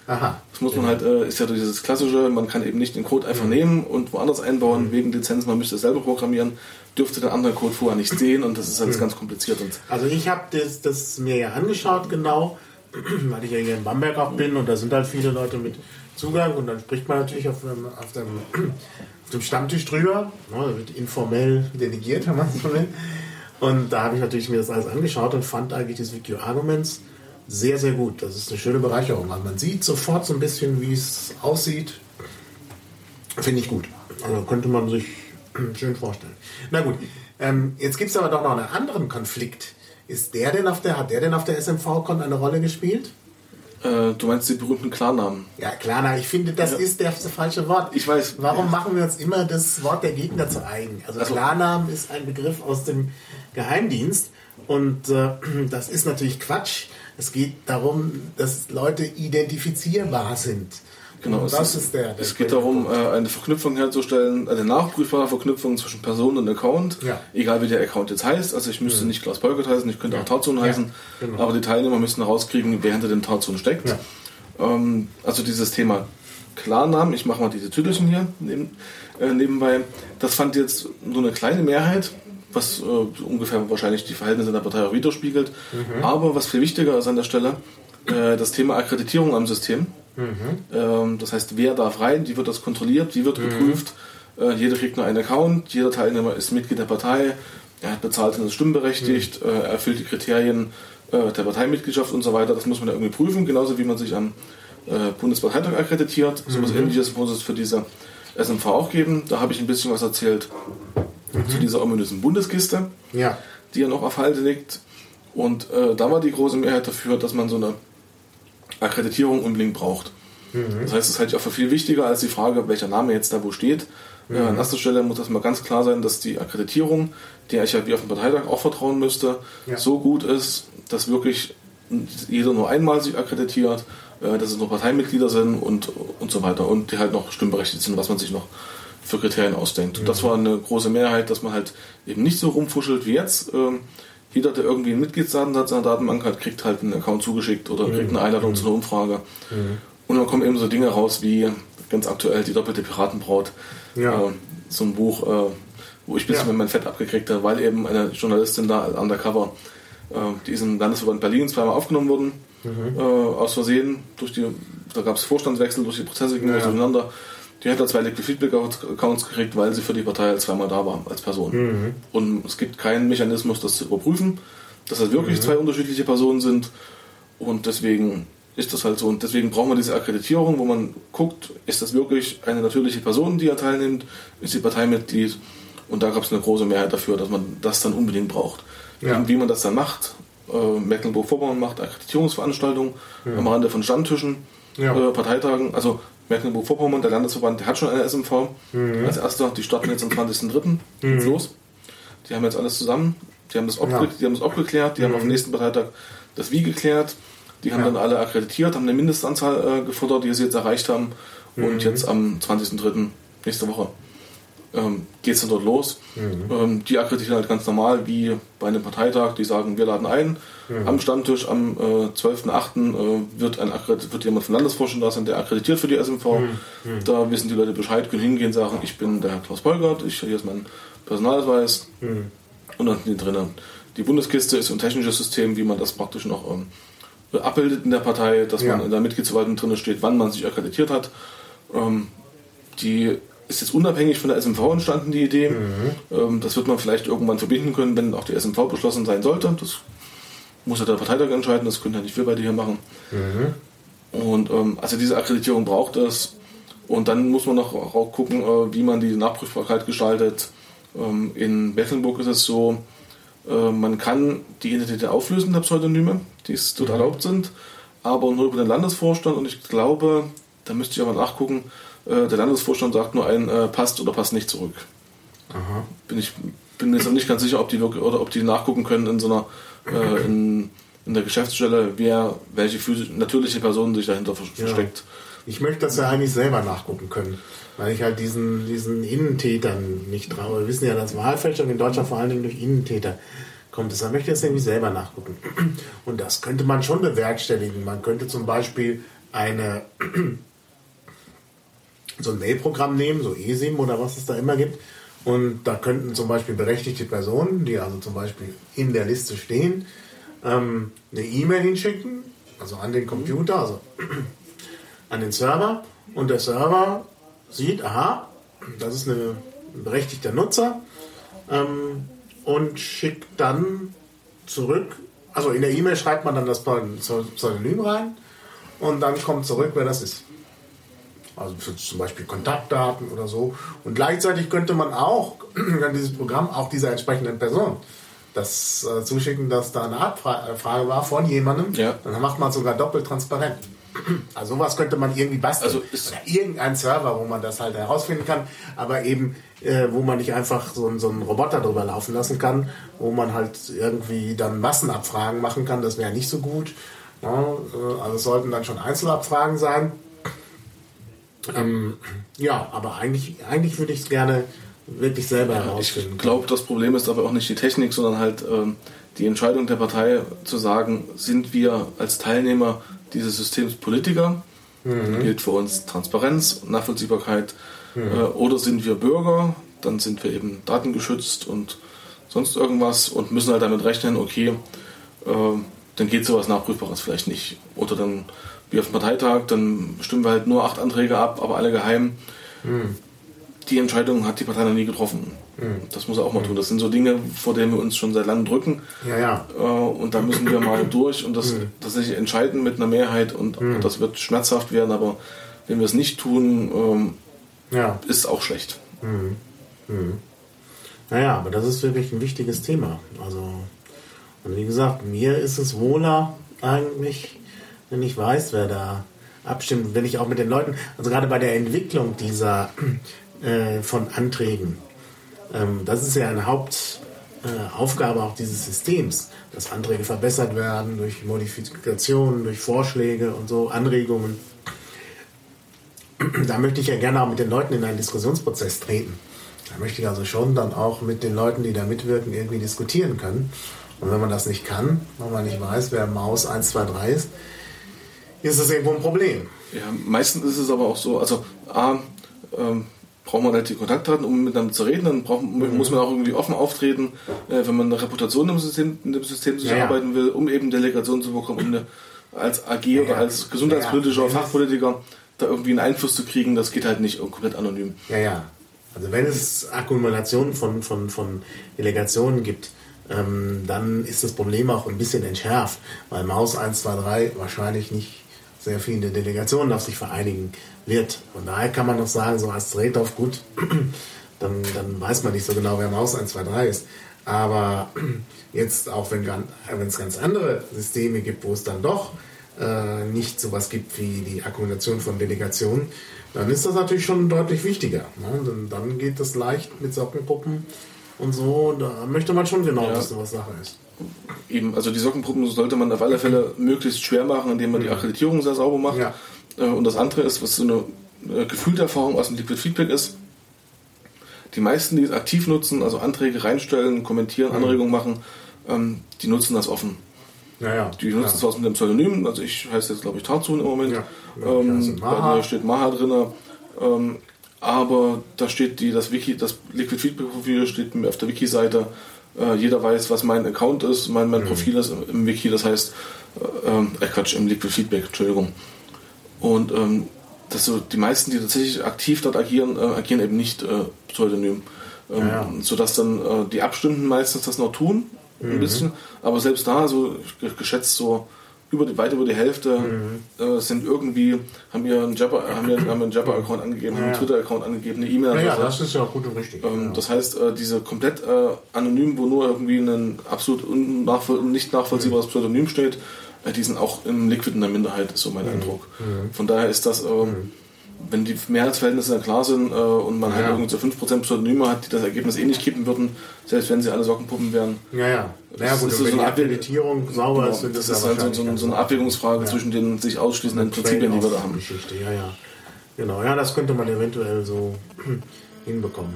S2: Aha.
S3: Das muss man halt, äh, ist ja dieses klassische, man kann eben nicht den Code einfach nehmen und woanders einbauen wegen Lizenz, man müsste es selber programmieren, dürfte den anderen Code vorher nicht sehen und das ist alles ganz kompliziert. Und
S2: Also ich habe das, das mir ja angeschaut genau, weil ich ja hier in Bamberg auch bin und da sind halt viele Leute mit Zugang und dann spricht man natürlich auf dem, auf dem, auf dem Stammtisch drüber. Ne, da wird informell delegiert, wenn man so will. Und da habe ich natürlich mir das alles angeschaut und fand eigentlich das Wiki Arguments sehr, sehr gut. Das ist eine schöne Bereicherung. Also man sieht sofort so ein bisschen, wie es aussieht. Finde ich gut. Also könnte man sich schön vorstellen. Na gut, ähm, jetzt gibt es aber doch noch einen anderen Konflikt. Ist der denn auf der, hat der denn auf der SMV-Con eine Rolle gespielt?
S3: Äh, du meinst die berühmten Klarnamen.
S2: Ja, klar, na, ich finde, das
S3: Ja.
S2: ist der, das falsche Wort.
S3: Ich weiß.
S2: Warum machen wir uns immer das Wort der Gegner zu eigen? Also,
S3: Also-
S2: Klarnamen ist ein Begriff aus dem Geheimdienst und äh, das ist natürlich Quatsch. Es geht darum, dass Leute identifizierbar sind.
S3: Genau,
S2: und
S3: es,
S2: das
S3: ist,
S2: der. der
S3: es geht darum, äh, eine Verknüpfung herzustellen, eine nachprüfbare Verknüpfung zwischen Person und Account,
S2: Ja.
S3: egal wie der Account jetzt heißt. Also ich müsste nicht Klaus Polkert heißen, ich könnte auch Tarzan heißen,
S2: genau.
S3: aber die Teilnehmer müssen rauskriegen, wer hinter dem Tarzan steckt.
S2: Ja.
S3: Ähm, also dieses Thema Klarnamen, ich mache mal diese Tüdelchen hier neben, äh, nebenbei, das fand jetzt nur eine kleine Mehrheit, was äh, ungefähr wahrscheinlich die Verhältnisse in der Partei auch widerspiegelt.
S2: Mhm.
S3: Aber was viel wichtiger ist an der Stelle, äh, das Thema Akkreditierung am System.
S2: Mhm.
S3: Ähm, das heißt, wer darf rein, wie wird das kontrolliert, wie wird geprüft. Äh, jeder kriegt nur einen Account, jeder Teilnehmer ist Mitglied der Partei, er hat bezahlt und ist stimmberechtigt,
S2: Mhm.
S3: äh, er erfüllt die Kriterien äh, der Parteimitgliedschaft und so weiter. Das muss man ja irgendwie prüfen, genauso wie man sich am äh, Bundesparteitag akkreditiert. So was ähnliches muss es für diese SMV auch geben. Da habe ich ein bisschen was erzählt zu dieser ominösen Bundeskiste
S2: Ja.
S3: die ja noch auf Halde liegt. Und äh, da war die große Mehrheit dafür, dass man so eine Akkreditierung unbedingt braucht. Das heißt, es halte ich auch für viel wichtiger als die Frage, welcher Name jetzt da wo steht. Äh, an erster Stelle muss das mal ganz klar sein, dass die Akkreditierung, der ich ja wie auf dem Parteitag auch vertrauen müsste,
S2: Ja.
S3: so gut ist, dass wirklich jeder nur einmal sich akkreditiert, äh, dass es nur Parteimitglieder sind und, und so weiter und die halt noch stimmberechtigt sind, was man sich noch für Kriterien ausdenkt. Und das war eine große Mehrheit, dass man halt eben nicht so rumfuschelt wie jetzt. Ähm, jeder, der irgendwie einen Mitgliedsdatensatz in der Datenbank hat, kriegt halt einen Account zugeschickt oder kriegt eine Einladung zu einer Umfrage. Und dann kommen eben so Dinge raus wie ganz aktuell die doppelte Piratenbraut.
S2: Ja.
S3: Äh, so ein Buch, äh, wo ich ein bisschen
S2: Ja.
S3: mein Fett abgekriegt habe, weil eben eine Journalistin da undercover äh, die ist im Landesverband Berlin zweimal aufgenommen worden, mhm. äh, aus Versehen. Durch die, da gab es Vorstandswechsel, durch die Prozesse gingen ja. durcheinander. Die hat da zwei Liquid Feedback Accounts gekriegt, weil sie für die Partei zweimal da war als Person. Mhm. Und es gibt keinen Mechanismus, das zu überprüfen, dass das wirklich mhm. zwei unterschiedliche Personen sind. Und deswegen ist das halt so. Und deswegen brauchen wir diese Akkreditierung, wo man guckt, ist das wirklich eine natürliche Person, die da teilnimmt, ist sie Parteimitglied. Und da gab es eine große Mehrheit dafür, dass man das dann unbedingt braucht. Ja. Wie man das dann macht, äh, Mecklenburg-Vorpommern macht Akkreditierungsveranstaltungen mhm. am Rande von Standtischen, ja. äh, Parteitagen. Also Mecklenburg-Vorpommern, der Landesverband, der hat schon eine SMV mhm. als erster. Die starten jetzt am 20.03. Mhm. los. Die haben jetzt alles zusammen. Die haben das, ja. die haben das abgeklärt. Die haben auf dem mhm. nächsten Parteitag das Wie geklärt. Die haben ja. dann alle akkreditiert, haben eine Mindestanzahl äh, gefordert, die sie jetzt erreicht haben. Mhm. Und jetzt am 20.03. nächste Woche ähm, geht es dann dort los. Mhm. Ähm, die akkreditieren halt ganz normal wie bei einem Parteitag. Die sagen, wir laden ein. Mhm. Am Stammtisch am äh, 12.08. Äh, wird, ein wird jemand vom Landesvorstand da sein, der akkreditiert für die SMV. Mhm. mhm. Da wissen die Leute Bescheid, können hingehen, sagen, ich bin der Herr Klaus Beugert, ich, hier ist mein Personalausweis. Mhm. Und dann sind die drinnen. Die Bundeskiste ist ein technisches System, wie man das praktisch noch ähm, abbildet in der Partei, dass ja. man in der Mitgliedsverwaltung drin steht, wann man sich akkreditiert hat. Ähm, die ist jetzt unabhängig von der SMV entstanden, die Idee. Mhm. Ähm, das wird man vielleicht irgendwann verbinden können, wenn auch die SMV beschlossen sein sollte. Das muss ja der Parteitag entscheiden, das können ja nicht wir beide hier machen. Mhm. Und ähm, also diese Akkreditierung braucht es. Und dann muss man noch auch gucken, äh, wie man die Nachprüfbarkeit gestaltet. Ähm, in Mecklenburg ist es so, äh, man kann die Identität auflösen der Pseudonyme, die dort mhm. erlaubt sind, aber nur über den Landesvorstand. Und ich glaube, da müsste ich aber nachgucken, äh, der Landesvorstand sagt nur ein, äh, passt oder passt nicht zurück. Aha. Bin ich bin jetzt noch nicht ganz sicher, ob die oder ob die nachgucken können in so einer äh, in, in, der Geschäftsstelle, wer welche natürliche Person sich dahinter versteckt. Ja.
S2: Ich möchte das ja eigentlich selber nachgucken können, weil ich halt diesen, diesen Innentätern nicht traue. Wir wissen ja, dass Wahlfälschung in Deutschland vor allen Dingen durch Innentäter kommt. Deshalb möchte ich das irgendwie selber nachgucken. Und das könnte man schon bewerkstelligen. Man könnte zum Beispiel eine so ein Mail-Programm nehmen, so eSIM oder was es da immer gibt. Und da könnten zum Beispiel berechtigte Personen, die also zum Beispiel in der Liste stehen, ähm, eine E-Mail hinschicken, also an den Computer, also an den Server. Und der Server sieht, aha, das ist eine, ein berechtigter Nutzer ähm, und schickt dann zurück, also in der E-Mail schreibt man dann das Pseudonym rein und dann kommt zurück, wer das ist also zum Beispiel Kontaktdaten oder so. Und gleichzeitig könnte man auch dann dieses Programm auch dieser entsprechenden Person das äh, zuschicken, dass da eine Abfrage war von jemandem. Ja. Dann macht man sogar doppelt transparent. Also sowas könnte man irgendwie basteln. Also Oder irgendein Server, wo man das halt herausfinden kann, aber eben, äh, wo man nicht einfach so, so einen Roboter drüber laufen lassen kann, wo man halt irgendwie dann Massenabfragen machen kann, das wäre nicht so gut. Ja, äh, also es sollten dann schon Einzelabfragen sein. Ähm, ja, aber eigentlich, eigentlich würde ich es gerne wirklich selber ja, herausfinden.
S3: Ich glaube, das Problem ist aber auch nicht die Technik, sondern halt ähm, die Entscheidung der Partei zu sagen, sind wir als Teilnehmer dieses Systems Politiker? Mhm. Gilt für uns Transparenz Nachvollziehbarkeit. Mhm. Äh, oder sind wir Bürger? Dann sind wir eben datengeschützt und sonst irgendwas und müssen halt damit rechnen, okay, äh, dann geht sowas Nachprüfbares vielleicht nicht. Oder dann wie auf dem Parteitag, dann stimmen wir halt nur acht Anträge ab, aber alle geheim. Mhm. Die Entscheidung hat die Partei noch nie getroffen. Mhm. Das muss er auch mal tun. Das sind so Dinge, vor denen wir uns schon seit langem drücken.
S2: Ja, ja.
S3: Äh, und da müssen wir mal durch und das mhm. tatsächlich entscheiden mit einer Mehrheit und, und, das wird schmerzhaft werden, aber wenn wir es nicht tun, ähm, ja. ist es auch schlecht. Mhm.
S2: Mhm. Naja, aber das ist wirklich ein wichtiges Thema. Also, und wie gesagt, mir ist es wohler eigentlich, wenn ich weiß, wer da abstimmt, wenn ich auch mit den Leuten, also gerade bei der Entwicklung dieser äh, von Anträgen, ähm, das ist ja eine Hauptaufgabe äh, auch dieses Systems, dass Anträge verbessert werden durch Modifikationen, durch Vorschläge und so, Anregungen. Da möchte ich ja gerne auch mit den Leuten in einen Diskussionsprozess treten. Da möchte ich also schon dann auch mit den Leuten, die da mitwirken, irgendwie diskutieren können. Und wenn man das nicht kann, wenn man nicht weiß, wer Maus 1, 2, 3 ist, ist es irgendwo ein Problem.
S3: Ja, meistens ist es aber auch so, also A, ähm, braucht man halt die Kontaktdaten, um miteinander zu reden. Dann braucht, mhm. muss man auch irgendwie offen auftreten, äh, wenn man eine Reputation im System, in dem System sich ja, erarbeiten will, um eben Delegationen zu bekommen, um eine, als AG ja, oder als gesundheitspolitischer ja, Fachpolitiker da irgendwie einen Einfluss zu kriegen. Das geht halt nicht komplett anonym.
S2: Ja, ja. Also wenn es Akkumulationen von, von, von Delegationen gibt, ähm, dann ist das Problem auch ein bisschen entschärft, weil Maus 1, 2, 3 wahrscheinlich nicht sehr viele Delegationen auf sich vereinigen wird. Von daher kann man noch sagen, so als Trade-off gut, dann, dann weiß man nicht so genau, wer Maus 1, 2, 3 ist. Aber jetzt auch wenn, wenn es ganz andere Systeme gibt, wo es dann doch äh, nicht sowas gibt wie die Akkumulation von Delegationen, dann ist das natürlich schon deutlich wichtiger. Ne? Dann, dann geht das leicht mit Sockengruppen und so. Da möchte man schon genau ja. wissen, was Sache ist.
S3: Eben, also die Sockenpuppen sollte man auf alle Fälle möglichst schwer machen, indem man die mhm. Akkreditierung sehr sauber macht. Ja. Äh, und das andere ist, was so eine äh, gefühlte Erfahrung aus dem Liquid Feedback ist. Die meisten, die es aktiv nutzen, also Anträge reinstellen, kommentieren, mhm. Anregungen machen, ähm, die nutzen das offen. Ja, ja, die nutzen zwar mit dem Pseudonym, also ich heiße jetzt glaube ich Tarzun im Moment. Ja, ähm, bei mir steht Maha drin. Ähm, aber da steht die, das Wiki, das Liquid Feedback Profil steht mir auf der Wiki-Seite. Äh, jeder weiß, was mein Account ist, mein, mein mhm. Profil ist im Wiki, das heißt, äh, äh, Quatsch, im Liquid Feedback, Entschuldigung. Und ähm, dass so die meisten, die tatsächlich aktiv dort agieren, äh, agieren eben nicht äh, pseudonym. Ähm, ja, ja. Sodass dann äh, die Abstimmenden meistens das noch tun, ein mhm. bisschen. Aber selbst da, so geschätzt so über die, weit über die Hälfte mhm. äh, sind irgendwie, haben wir einen Jabber, haben wir, haben einen Jabber-Account angegeben, ja. haben einen Twitter-Account angegeben, eine E-Mail.
S2: Ja, ja, das ist ja auch gut und richtig.
S3: Ähm, ja. Das heißt, äh, diese komplett äh, anonym, wo nur irgendwie ein absolut unnachvoll, nicht nachvollziehbares mhm. Pseudonym steht, äh, die sind auch im Liquid in der Minderheit, ist so mein mhm. Eindruck. Mhm. Von daher ist das ähm, mhm wenn die Mehrheitsverhältnisse dann klar sind äh, und man halt ja. halt irgendwie so 5% Pseudonyme hat, die das Ergebnis eh nicht kippen würden, selbst wenn sie alle Sockenpuppen wären.
S2: Ja, ja. Naja, gut, ist so eine Akkreditierung sauber
S3: genau, ist, das, das ist halt so, so, so, eine Abwägungsfrage ja. zwischen den sich ausschließenden Prinzipien, die wir da haben.
S2: Geschichte, ja, ja. Genau, ja, das könnte man eventuell so hinbekommen.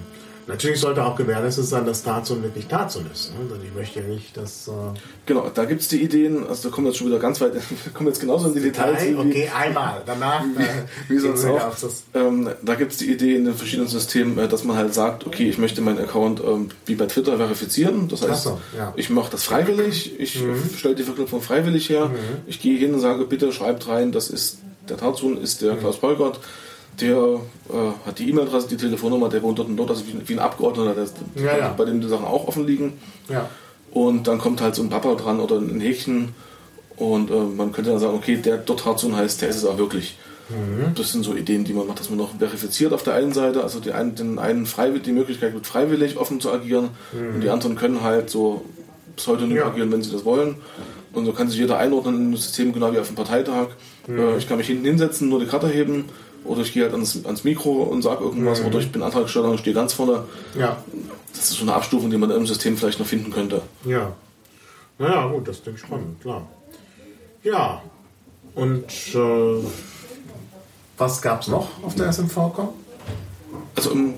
S2: Natürlich sollte auch gewährleistet sein, dass Tarzan wirklich Tarzan ist. Ne? Denn ich möchte ja nicht, dass. Äh
S3: genau, da gibt es die Ideen, also da kommen wir jetzt schon wieder ganz weit, wir kommen jetzt genauso in die Details.
S2: Detail? Okay, einmal, danach.
S3: Wie, wie sonst auch. Ähm, da gibt es die Idee in den verschiedenen Systemen, äh, dass man halt sagt, okay, ich möchte meinen Account ähm, wie bei Twitter verifizieren. Das heißt, so, ja. ich mache das freiwillig, ich mhm. stelle die Verknüpfung freiwillig her, mhm. ich gehe hin und sage, bitte schreibt rein, das ist der Tarzan, ist der mhm. Klaus Beugert der äh, hat die E-Mail-Adresse, die Telefonnummer, der wohnt dort und dort, also wie, wie ein Abgeordneter, der, ja, ja. bei dem die Sachen auch offen liegen. Ja. Und dann kommt halt so ein Papa dran oder ein Häkchen und äh, man könnte dann sagen, okay, der dort Harzun heißt, der ist es auch wirklich. Mhm. Das sind so Ideen, die man macht, dass man noch verifiziert auf der einen Seite, also die einen, den einen freiwillig, die Möglichkeit wird, freiwillig offen zu agieren mhm. und die anderen können halt so pseudonym ja. agieren, wenn sie das wollen. Und so kann sich jeder einordnen in das System, genau wie auf dem Parteitag. Mhm. Äh, ich kann mich hinten hinsetzen, nur die Karte heben oder ich gehe halt ans, ans Mikro und sage irgendwas mhm. oder ich bin Antragsteller und stehe ganz vorne. Ja. Das ist so eine Abstufung, die man im System vielleicht noch finden könnte.
S2: Ja. Naja, gut, das klingt spannend, klar. Ja. Und äh, was gab es noch auf der SMVCom?
S3: Also im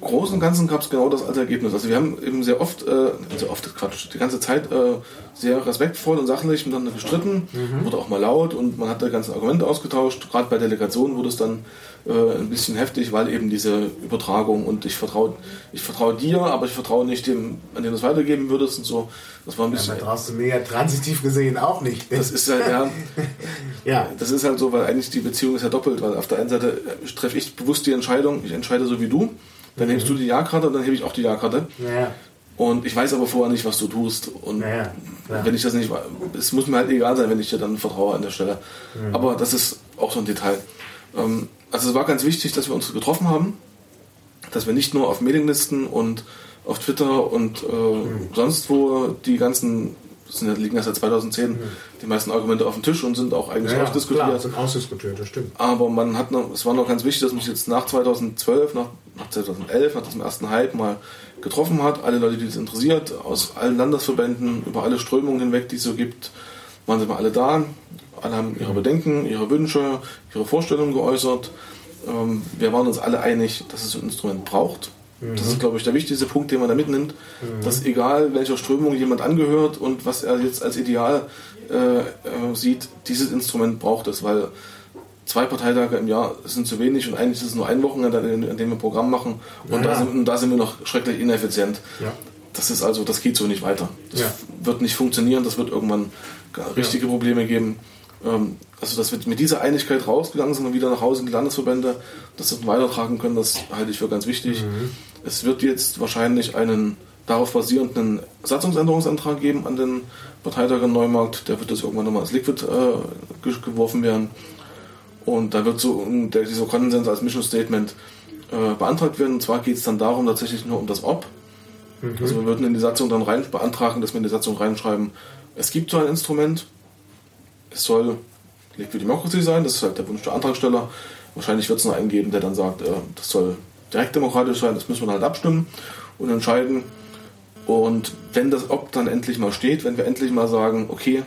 S3: Großen und Ganzen gab es genau das als Ergebnis. Also wir haben eben sehr oft, äh, sehr oft Quatsch, die ganze Zeit äh, sehr respektvoll und sachlich miteinander gestritten, mhm. wurde auch mal laut und man hat da ganze Argumente ausgetauscht. Gerade bei Delegationen wurde es dann äh, ein bisschen heftig, weil eben diese Übertragung und ich vertraue ich vertraue dir, aber ich vertraue nicht dem, an dem du es weitergeben würdest und so. Das war ein bisschen.
S2: Ja, vertraust du mir ja transitiv gesehen auch nicht.
S3: Das ist halt, ja, ja. Das ist halt so, weil eigentlich die Beziehung ist ja doppelt, weil auf der einen Seite treffe ich bewusst die Entscheidung, ich entscheide so wie du. Dann hebst du die Ja-Karte und dann hebe ich auch die Ja-Karte. Ja. Und ich weiß aber vorher nicht, was du tust. Und ja, ja. wenn ich das nicht es muss mir halt egal sein, wenn ich dir dann vertraue an der Stelle. Mhm. Aber das ist auch so ein Detail. Ähm, also es war ganz wichtig, dass wir uns getroffen haben, dass wir nicht nur auf Mailinglisten und auf Twitter und äh, mhm. sonst wo die ganzen sind, liegen erst seit 2010 mhm. die meisten Argumente auf dem Tisch und sind auch eigentlich ja, ausdiskutiert. Klar,
S2: sind ausdiskutiert, das stimmt.
S3: Aber man hat noch, es war noch ganz wichtig, dass man sich jetzt nach 2012, nach, nach 2011, nach diesem ersten Hype mal getroffen hat. Alle Leute, die es interessiert, aus allen Landesverbänden, über alle Strömungen hinweg, die es so gibt, waren sie mal alle da. Alle haben ihre Bedenken, ihre Wünsche, ihre Vorstellungen geäußert. Ähm, wir waren uns alle einig, dass es ein Instrument braucht. Mhm. Das ist, glaube ich, der wichtigste Punkt, den man da mitnimmt, mhm. dass egal welcher Strömung jemand angehört und was er jetzt als Ideal äh, äh, sieht, dieses Instrument braucht es, weil zwei Parteitage im Jahr sind zu wenig und eigentlich ist es nur ein Wochenende, an dem wir ein Programm machen und, ja, da, sind, da sind wir noch schrecklich ineffizient. Ja. Das ist also, das geht so nicht weiter. Das ja. wird nicht funktionieren, das wird irgendwann richtige Probleme geben. Ähm, also, dass wir mit dieser Einigkeit rausgegangen sind und wieder nach Hause in die Landesverbände, dass wir weitertragen können, das halte ich für ganz wichtig. Mhm. Es wird jetzt wahrscheinlich einen darauf basierenden Satzungsänderungsantrag geben an den Parteitag in Neumarkt. Der wird jetzt irgendwann nochmal als Liquid äh, geworfen werden. Und da wird so der, dieser Konsens als Mission Statement äh, beantragt werden. Und zwar geht es dann darum, tatsächlich nur um das Ob. Mhm. Also wir würden in die Satzung dann rein beantragen, dass wir in die Satzung reinschreiben, es gibt so ein Instrument, es soll Liquid Democracy sein, das ist halt der Wunsch der Antragsteller. Wahrscheinlich wird es noch einen geben, der dann sagt, äh, das soll direkt demokratisch sein, das müssen wir halt abstimmen und entscheiden. Und wenn das Ob dann endlich mal steht, wenn wir endlich mal sagen, okay,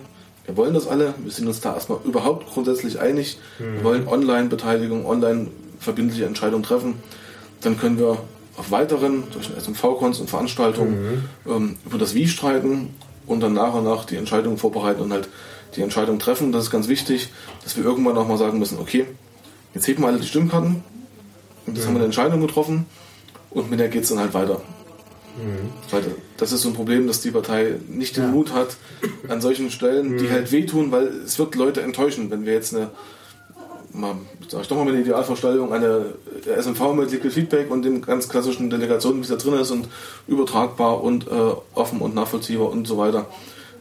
S3: wir wollen das alle, wir sind uns da erstmal überhaupt grundsätzlich einig, mhm. wir wollen Online-Beteiligung, online verbindliche Entscheidungen treffen, dann können wir auf weiteren, durch SMV-Cons und Veranstaltungen mhm. ähm, über das Wie streiten und dann nach und nach die Entscheidungen vorbereiten und halt die Entscheidung treffen. Das ist ganz wichtig, dass wir irgendwann auch mal sagen müssen, okay, jetzt heben wir alle die Stimmkarten und jetzt mhm. haben wir eine Entscheidung getroffen und mit der geht es dann halt weiter. Mhm. Weil das ist so ein Problem, dass die Partei nicht den ja. Mut hat, an solchen Stellen, mhm. die halt wehtun, weil es wird Leute enttäuschen, wenn wir jetzt eine, mal, sag ich doch mal mit der Idealvorstellung, eine SMV mit Liquid Feedback und den ganz klassischen Delegationen, wie es da drin ist und übertragbar und äh, offen und nachvollziehbar und so weiter.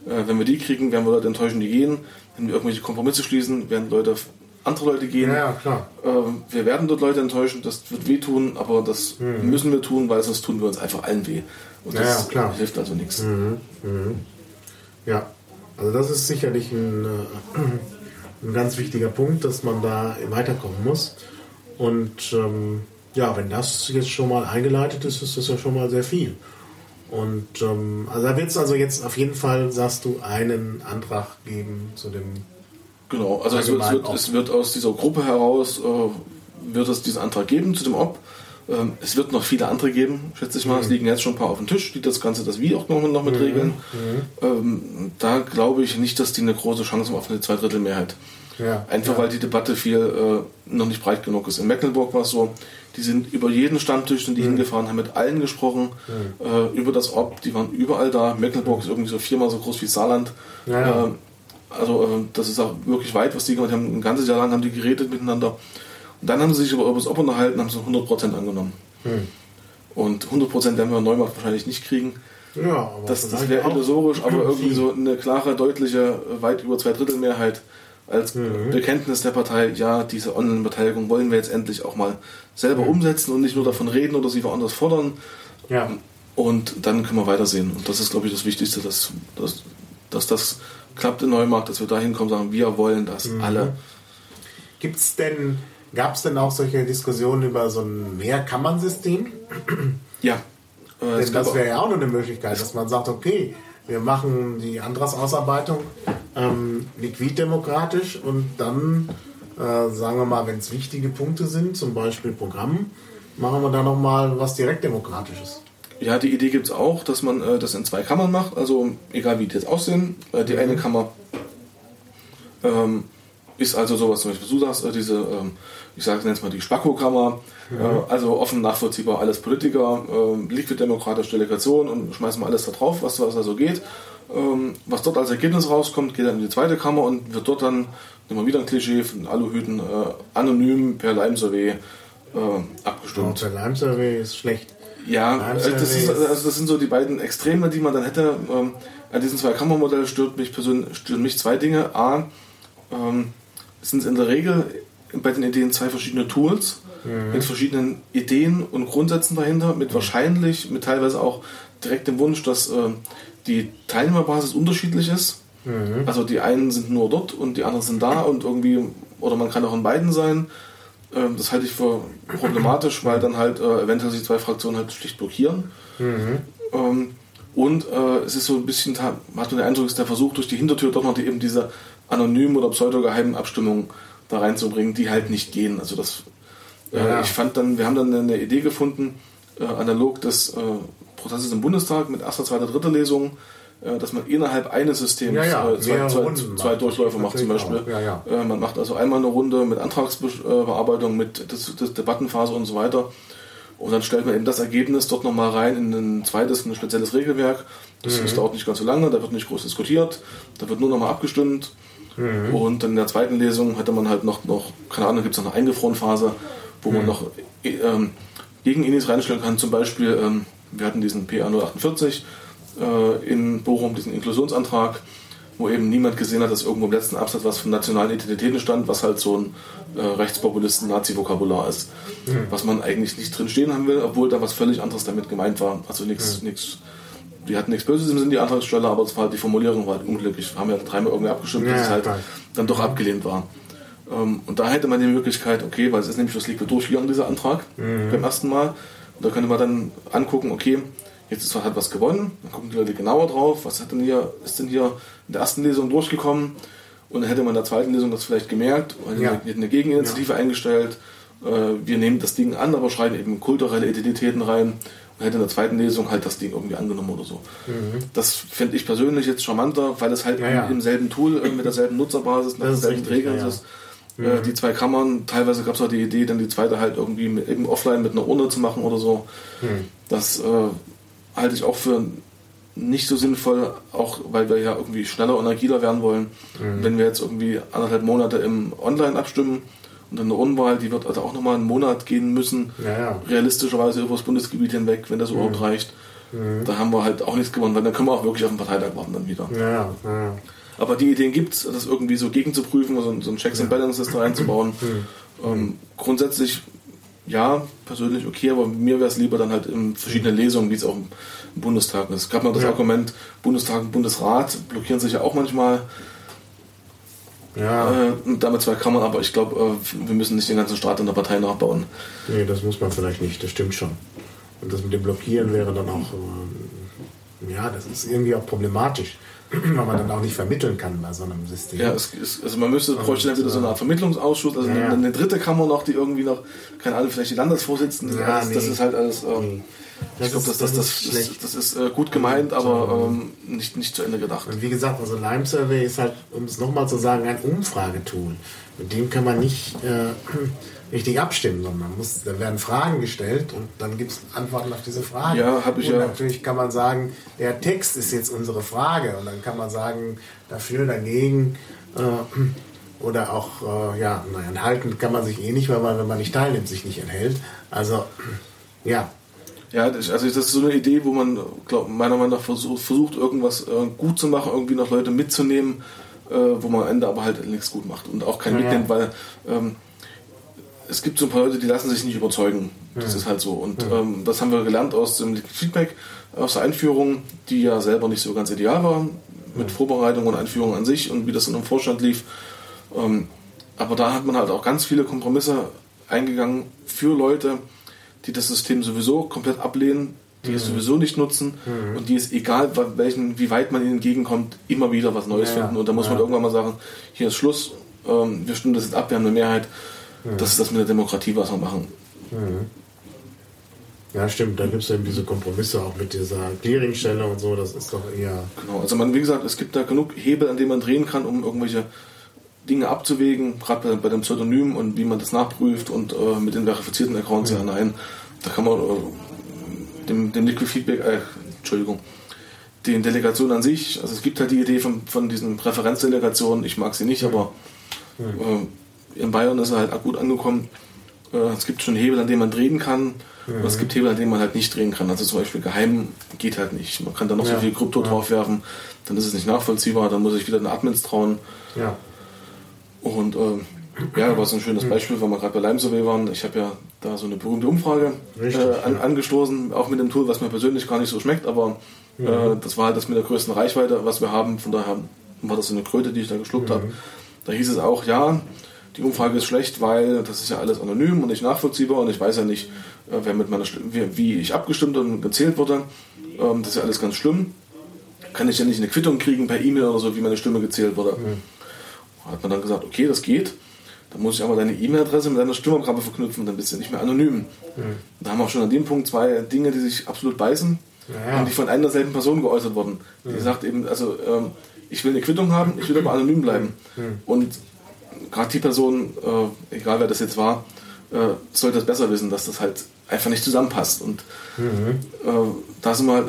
S3: Äh, wenn wir die kriegen, werden wir Leute enttäuschen, die gehen. Wenn wir irgendwelche Kompromisse schließen, werden Leute andere Leute gehen.
S2: Ja, klar.
S3: Ähm, wir werden dort Leute enttäuschen, das wird wehtun, aber das mhm. müssen wir tun, weil sonst tun wir uns einfach allen weh. Und das ja, klar. hilft also nichts.
S2: Mhm. Mhm. Ja, also das ist sicherlich ein, äh, ein ganz wichtiger Punkt, dass man da weiterkommen muss. Und ähm, ja, wenn das jetzt schon mal eingeleitet ist, ist das ja schon mal sehr viel. Und ähm, also da wird es also jetzt auf jeden Fall, sagst du, einen Antrag geben zu dem
S3: Genau, also es wird, es, wird, es wird, aus dieser Gruppe heraus, äh, wird es diesen Antrag geben zu dem Ob. Ähm, es wird noch viele andere geben, schätze ich mal. Mhm. Es liegen jetzt schon ein paar auf dem Tisch, die das Ganze, das Wie auch noch, noch mit mhm. regeln. Mhm. Ähm, da glaube ich nicht, dass die eine große Chance haben auf eine Zweidrittelmehrheit. Ja. Einfach ja. weil die Debatte viel äh, noch nicht breit genug ist. In Mecklenburg war es so, die sind über jeden Stammtisch sind die mhm. hingefahren, haben mit allen gesprochen, mhm. äh, über das Ob, die waren überall da. Mecklenburg ist irgendwie so viermal so groß wie Saarland. Ja, äh, also äh, das ist auch wirklich weit, was die gemacht haben. Ein ganzes Jahr lang haben die geredet miteinander. Und dann haben sie sich über das Op unterhalten, haben sie 100% angenommen. Hm. Und 100% werden wir Neumarkt wahrscheinlich nicht kriegen. Ja, aber das, das wäre illusorisch, aber irgendwie so eine klare, deutliche, weit über zwei Drittel Mehrheit als mhm. Bekenntnis der Partei, ja, diese Online-Beteiligung wollen wir jetzt endlich auch mal selber mhm. umsetzen und nicht nur davon reden oder sie woanders fordern. Ja. Und dann können wir weitersehen. Und das ist, glaube ich, das Wichtigste, dass, dass, dass das klappt in Neumarkt, dass wir da hinkommen und sagen, wir wollen das mhm. alle.
S2: Gibt's denn, gab es denn auch solche Diskussionen über so ein Mehrkammernsystem?
S3: Ja.
S2: Äh, denn das wäre ja auch noch eine Möglichkeit, dass man sagt, okay, wir machen die Antragsausarbeitung ähm, liquiddemokratisch und dann, äh, sagen wir mal, wenn es wichtige Punkte sind, zum Beispiel Programm, machen wir da nochmal was direktdemokratisches.
S3: Ja, die Idee gibt es auch, dass man äh, das in zwei Kammern macht, also egal wie die jetzt aussehen. Äh, die eine Kammer ähm, ist also sowas, zum Beispiel du sagst, äh, diese, ähm, ich sage jetzt mal die Spacko-Kammer, mhm. Äh, also offen nachvollziehbar, alles Politiker, äh, liquid-demokratische Delegation und schmeißen wir alles da drauf, was, was da so geht. Ähm, was dort als Ergebnis rauskommt, geht dann in die zweite Kammer und wird dort dann, nehmen wir wieder ein Klischee von Aluhüten, äh, anonym per Lime-Survey abgestimmt.
S2: Ja, per Lime-Survey ist schlecht.
S3: Ja, also das, ist, also das, sind so die beiden Extreme, die man dann hätte. Ähm, an diesen zwei Kammermodellen stört mich persönlich stört mich zwei Dinge. A, ähm, sind es in der Regel bei den Ideen zwei verschiedene Tools mhm. mit verschiedenen Ideen und Grundsätzen dahinter, mit wahrscheinlich, mit teilweise auch direkt dem Wunsch, dass äh, die Teilnehmerbasis unterschiedlich ist. Mhm. Also die einen sind nur dort und die anderen sind da und irgendwie, oder man kann auch in beiden sein. Ähm, das halte ich für problematisch, weil dann halt äh, eventuell sich zwei Fraktionen halt schlicht blockieren. Mhm. Ähm, und äh, es ist so ein bisschen, hat man den Eindruck, ist der Versuch durch die Hintertür doch noch die, eben diese anonymen oder pseudogeheimen Abstimmungen da reinzubringen, die halt nicht gehen. Also das, äh, ja. ich fand dann, wir haben dann eine Idee gefunden, äh, analog des äh, Prozesses im Bundestag mit erster, zweiter, dritter Lesung, äh, dass man innerhalb eines Systems
S2: Ja, ja,
S3: äh, zwei, zwei, zwei. Durchläufe macht zum Beispiel.
S2: ja,
S3: Äh, Man macht also einmal eine Runde mit Antragsbearbeitung, mit das, das Debattenphase und so weiter. Und dann stellt man eben das Ergebnis dort nochmal rein in ein zweites, ein spezielles Regelwerk. Das,
S2: Mhm.
S3: das dauert nicht ganz so lange, da wird nicht groß diskutiert, da wird nur nochmal abgestimmt.
S2: Mhm.
S3: Und in der zweiten Lesung hatte man halt noch, noch keine Ahnung, gibt es noch eine Eingefrorenphase, wo
S2: Mhm.
S3: man noch äh, ähm, Gegen-Inis reinstellen kann. Zum Beispiel, ähm, wir hatten diesen PA 048 äh, in Bochum, diesen Inklusionsantrag, wo eben niemand gesehen hat, dass irgendwo im letzten Absatz was von nationalen Identitäten stand, was halt so ein äh, Rechtspopulisten-Nazi-Vokabular ist, was man eigentlich nicht drin stehen haben will, obwohl da was völlig anderes damit gemeint war. Also nichts, nichts, die hatten nichts Böses im Sinn, die Antragsteller, aber es war halt die Formulierung war halt unglücklich. Wir haben ja dreimal irgendwie abgestimmt,
S2: Ja,
S3: dass es halt
S2: klar.
S3: dann doch abgelehnt war. Ähm, und da hätte man die Möglichkeit, okay, weil es ist nämlich das liegt durchgegangen, dieser Antrag, beim ersten Mal. Und da könnte man dann angucken, okay, jetzt ist, hat was gewonnen, dann gucken die Leute genauer drauf, was hat denn hier, ist denn hier in der ersten Lesung durchgekommen und dann hätte man in der zweiten Lesung das vielleicht gemerkt, und
S2: Ja.
S3: hätte eine Gegeninitiative eingestellt, äh, wir nehmen das Ding an, aber schreiben eben kulturelle Identitäten rein und hätte in der zweiten Lesung halt das Ding irgendwie angenommen oder so. Das fände ich persönlich jetzt charmanter, weil es halt
S2: Mhm. Ja, ja.
S3: im selben Tool, äh, mit derselben Nutzerbasis, nach denselben
S2: richtig,
S3: Regeln
S2: ja, ja.
S3: ist. Äh, Die zwei Kammern, teilweise gab es auch die Idee, dann die zweite halt irgendwie mit, eben offline mit einer Urne zu machen oder so.
S2: Mhm.
S3: Das äh, halte ich auch für nicht so sinnvoll, auch weil wir ja irgendwie schneller und agiler werden wollen.
S2: Mhm.
S3: Wenn wir jetzt irgendwie anderthalb Monate im Online abstimmen und dann eine Unwahl, die wird also auch nochmal einen Monat gehen müssen,
S2: Ja, ja.
S3: realistischerweise über das Bundesgebiet hinweg, wenn das überhaupt reicht. Da haben wir halt auch nichts gewonnen, weil dann können wir auch wirklich auf den Parteitag warten dann wieder.
S2: Ja.
S3: Aber die Ideen gibt es, das irgendwie so gegenzuprüfen, so, ein- so ein Checks and Balances da reinzubauen. Ähm, grundsätzlich ja, persönlich okay, aber mir wäre es lieber dann halt in verschiedenen Lesungen, wie es auch im Bundestag ist. Es gab noch das. Argument, Bundestag und Bundesrat blockieren sich ja auch manchmal
S2: ja.
S3: äh, und damit zwei Kammern, aber ich glaube, äh, wir müssen nicht den ganzen Staat in der Partei nachbauen.
S2: Nee, das muss man vielleicht nicht, das stimmt schon. Und das mit dem Blockieren wäre dann auch, äh, ja, das ist irgendwie auch problematisch, weil man dann auch nicht vermitteln kann bei so einem System.
S3: Ja, es, es, also man müsste, bräuchte dann wieder so eine Art Vermittlungsausschuss, also
S2: Ja,
S3: eine, eine dritte Kammer noch, die irgendwie noch, keine Ahnung, vielleicht die Landesvorsitzenden,
S2: Ja,
S3: das, das
S2: nee.
S3: ist halt alles, äh, Ich glaube, das, das,
S2: das schlecht.
S3: das ist äh, gut gemeint, aber ähm, nicht, nicht zu Ende gedacht.
S2: Und wie gesagt, also Lime Survey ist halt, um es nochmal zu sagen, ein Umfragetool. Mit dem kann man nicht äh, richtig abstimmen, sondern man muss, da werden Fragen gestellt und dann gibt es Antworten auf diese Fragen.
S3: Ja, hab ich
S2: und
S3: ja.
S2: natürlich kann man sagen, der Text ist jetzt unsere Frage und dann kann man sagen, dafür, dagegen äh, oder auch, äh, ja, naja, enthalten kann man sich eh nicht, weil man, wenn man nicht teilnimmt, sich nicht enthält. Also, ja,
S3: Ja, das, also das ist so eine Idee, wo man glaub, meiner Meinung nach versucht, versucht irgendwas äh, gut zu machen, irgendwie noch Leute mitzunehmen, äh, wo man am Ende aber halt nichts gut macht und auch keinen
S2: Ja, ja.
S3: mitnimmt, weil ähm, es gibt so ein paar Leute, die lassen sich nicht überzeugen. Das ist halt so. Und ähm, das haben wir gelernt aus dem Feedback, aus der Einführung, die ja selber nicht so ganz ideal war, mit Vorbereitung und Einführung an sich und wie das in einem Vorstand lief. Ähm, aber da hat man halt auch ganz viele Kompromisse eingegangen für Leute, die das System sowieso komplett ablehnen, die es sowieso nicht nutzen und die es egal, welchen, wie weit man ihnen entgegenkommt, immer wieder was Neues
S2: Ja,
S3: finden. Und da muss man
S2: ja.
S3: irgendwann mal sagen, hier ist Schluss, ähm, wir stimmen das jetzt ab, wir haben eine Mehrheit. Das ist das mit der Demokratie, was wir machen.
S2: ja, stimmt, da gibt es eben diese Kompromisse auch mit dieser Clearingstelle und so, das ist doch eher.
S3: Genau. Also man, wie gesagt, es gibt da genug Hebel, an denen man drehen kann, um irgendwelche Dinge abzuwägen, gerade bei, bei dem Pseudonym und wie man das nachprüft und äh, mit den verifizierten Accounts ja nein. Da kann man äh, dem, dem Liquid Feedback, äh, Entschuldigung, den Delegationen an sich, also es gibt halt die Idee von, von diesen Präferenzdelegationen, ich mag sie nicht, aber äh, in Bayern ist er halt gut angekommen. Äh, es gibt schon Hebel, an denen man drehen kann, aber es gibt Hebel, an denen man halt nicht drehen kann. Also zum Beispiel geheim geht halt nicht. Man kann da noch so
S2: Ja.
S3: viel Krypto draufwerfen, dann ist es nicht nachvollziehbar, dann muss ich wieder den Admins trauen.
S2: Ja.
S3: Und ähm, ja, war so ein schönes Beispiel, weil wir gerade bei Lime Survey waren. Ich habe ja da so eine berühmte Umfrage
S2: Richtig,
S3: äh, an, angestoßen, auch mit dem Tool, was mir persönlich gar nicht so schmeckt, aber äh, das war halt das mit der größten Reichweite, was wir haben. Von daher war das so eine Kröte, die ich da geschluckt habe. Da hieß es auch, ja, die Umfrage ist schlecht, weil das ist ja alles anonym und nicht nachvollziehbar und ich weiß ja nicht, äh, wer mit meiner Stimme, wie, ich abgestimmt und gezählt wurde. Ähm, das ist ja alles ganz schlimm. Kann ich ja nicht eine Quittung kriegen per E-Mail oder so, wie meine Stimme gezählt wurde. Hat man dann gesagt, okay, das geht. Dann muss ich aber deine E-Mail-Adresse mit deiner Stimmabgabe verknüpfen, dann bist du nicht mehr anonym. Da haben wir auch schon an dem Punkt zwei Dinge, die sich absolut beißen. ja. und die von einer derselben Person geäußert wurden. Die mhm. sagt eben, also ähm, ich will eine Quittung haben, ich will aber anonym bleiben. Mhm. Und gerade die Person, äh, egal wer das jetzt war, äh, sollte das besser wissen, dass das halt einfach nicht zusammenpasst. Und mhm. äh, da sind wir halt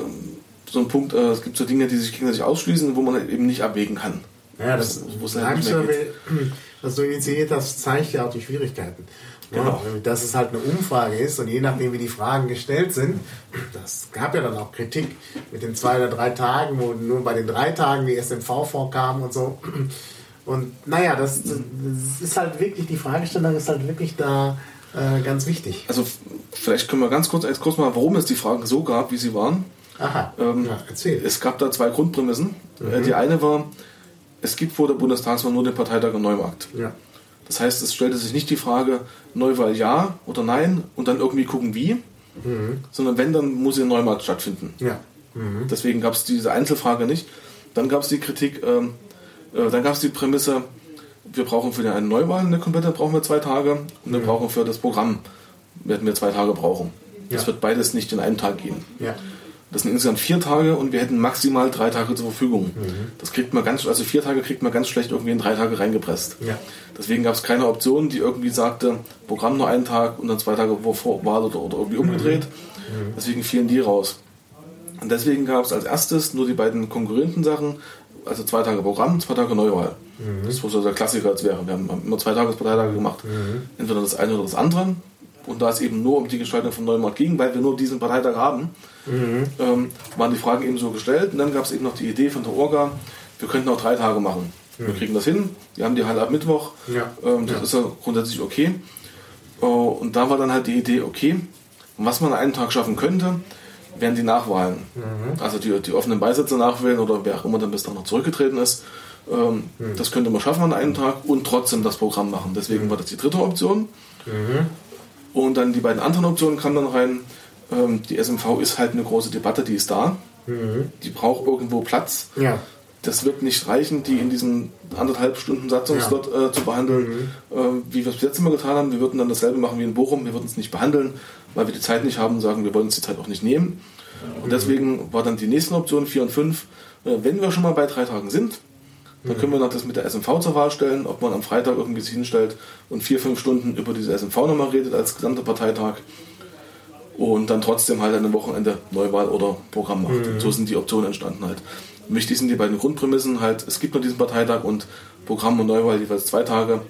S3: so ein Punkt, äh, es gibt so Dinge, die sich gegenseitig ausschließen, wo man halt eben nicht abwägen kann.
S2: Ja, das, das, halt was du initiiert hast, zeigt ja auch die Schwierigkeiten. Genau. Ja, dass es halt eine Umfrage ist und je nachdem, wie die Fragen gestellt sind, das gab ja dann auch Kritik mit den zwei oder drei Tagen, wo nur bei den drei Tagen die SMV vorkam und so. Und naja, das, das ist halt wirklich, die Fragestellung ist halt wirklich da äh, ganz wichtig.
S3: Also vielleicht können wir ganz kurz, kurz mal, warum es die Fragen so gab, wie sie waren.
S2: Aha, ähm, ja, erzähl.
S3: Es gab da zwei Grundprämissen. Mhm. Die eine war, es gibt vor der Bundestagswahl nur den Parteitag im Neumarkt. Ja. Das heißt, es stellte sich nicht die Frage, Neuwahl ja oder nein und dann irgendwie gucken wie, mhm. sondern wenn, dann muss in Neumarkt stattfinden. Ja. Mhm. Deswegen gab es diese Einzelfrage nicht. Dann gab es die Kritik, ähm, äh, dann gab es die Prämisse, wir brauchen für eine Neuwahl eine komplette, brauchen wir zwei Tage und wir mhm. brauchen für das Programm, werden wir zwei Tage brauchen. Das ja. wird beides nicht in einem Tag gehen. Ja. Das sind insgesamt vier Tage und wir hätten maximal drei Tage zur Verfügung. Mhm. Das kriegt man ganz, also vier Tage kriegt man ganz schlecht irgendwie in drei Tage reingepresst. Ja. Deswegen gab es keine Option, die irgendwie sagte, Programm nur einen Tag und dann zwei Tage vor war oder, oder irgendwie umgedreht. Mhm. Deswegen fielen die raus. Und deswegen gab es als erstes nur die beiden konkurrenten Sachen, also zwei Tage Programm, zwei Tage Neuwahl. Mhm. Das war so der Klassiker als wäre. Wir haben immer zwei Tagesparteitage gemacht. Mhm. Entweder das eine oder das andere. Und da es eben nur um die Gestaltung von Neumarkt ging, weil wir nur diesen Parteitag haben, mhm. ähm, waren die Fragen eben so gestellt. Und dann gab es eben noch die Idee von der Orga, wir könnten auch drei Tage machen. Wir mhm. kriegen das hin. Wir haben die halt ab Mittwoch. Ja. Ähm, das ja. ist ja grundsätzlich okay. Uh, und da war dann halt die Idee, okay, was man an einem Tag schaffen könnte, wären die Nachwahlen. Mhm. Also die, die offenen Beisitzer nachwählen oder wer auch immer dann bis dann noch zurückgetreten ist. Ähm, mhm. Das könnte man schaffen an einem Tag und trotzdem das Programm machen. Deswegen mhm. war das die dritte Option. Mhm. Und dann die beiden anderen Optionen kamen dann rein. Ähm, die SMV ist halt eine große Debatte, die ist da. Mhm. Die braucht irgendwo Platz. Ja. Das wird nicht reichen, die in diesem anderthalb Stunden Satzungsslot ja. äh, zu behandeln, mhm. äh, wie wir es bis jetzt immer getan haben. Wir würden dann dasselbe machen wie in Bochum. Wir würden es nicht behandeln, weil wir die Zeit nicht haben und sagen, wir wollen uns die Zeit auch nicht nehmen. Und deswegen war dann die nächste Option 4 und 5. Äh, wenn wir schon mal bei drei Tagen sind, dann können wir noch das mit der SMV zur Wahl stellen, ob man am Freitag irgendwie sich hinstellt und vier, fünf Stunden über diese SMV nochmal redet als gesamter Parteitag und dann trotzdem halt an einem Wochenende Neuwahl oder Programm macht. Mhm. So sind die Optionen entstanden halt. Wichtig sind die beiden Grundprämissen halt, es gibt nur diesen Parteitag und Programm und Neuwahl jeweils zwei Tage.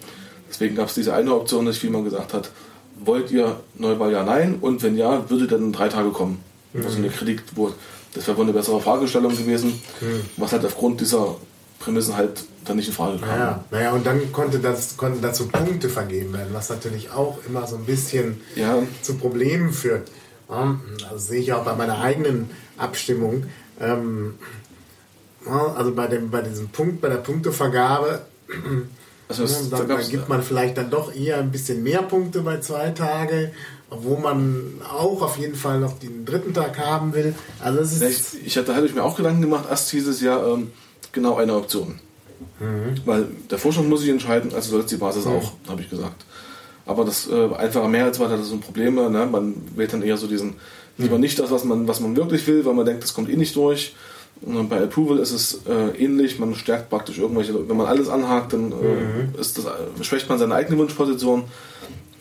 S3: Deswegen gab es diese eine Option nicht, wie man gesagt hat, wollt ihr Neuwahl ja, nein und wenn ja, würde dann drei Tage kommen. Mhm. Also eine Kritik, wo das wäre wohl eine bessere Fragestellung gewesen, mhm. was halt aufgrund dieser Prämissen halt dann nicht in Frage kam.
S2: Naja, naja und dann konnte das, konnten dazu Punkte vergeben werden, was natürlich auch immer so ein bisschen ja. zu Problemen führt. Also sehe ich auch bei meiner eigenen Abstimmung. Ähm, also bei, dem, bei diesem Punkt, bei der Punktevergabe, also es, da, da gibt man vielleicht dann doch eher ein bisschen mehr Punkte bei zwei Tage, obwohl man auch auf jeden Fall noch den dritten Tag haben will. Also es
S3: ist ich, hatte, hatte ich mir auch Gedanken gemacht, erst dieses Jahr ähm, genau eine Option. Mhm. Weil der Vorstand muss sich entscheiden, also soll es die Basis mhm. auch, habe ich gesagt. Aber das äh, einfache Mehrheitswahl hat so ein Problem. Ne? Man wählt dann eher so diesen, lieber mhm. nicht das, was man, was man wirklich will, weil man denkt, das kommt eh nicht durch. Und bei Approval ist es äh, ähnlich, man stärkt praktisch irgendwelche, wenn man alles anhakt, dann äh, mhm. das, äh, schwächt man seine eigene Wunschposition.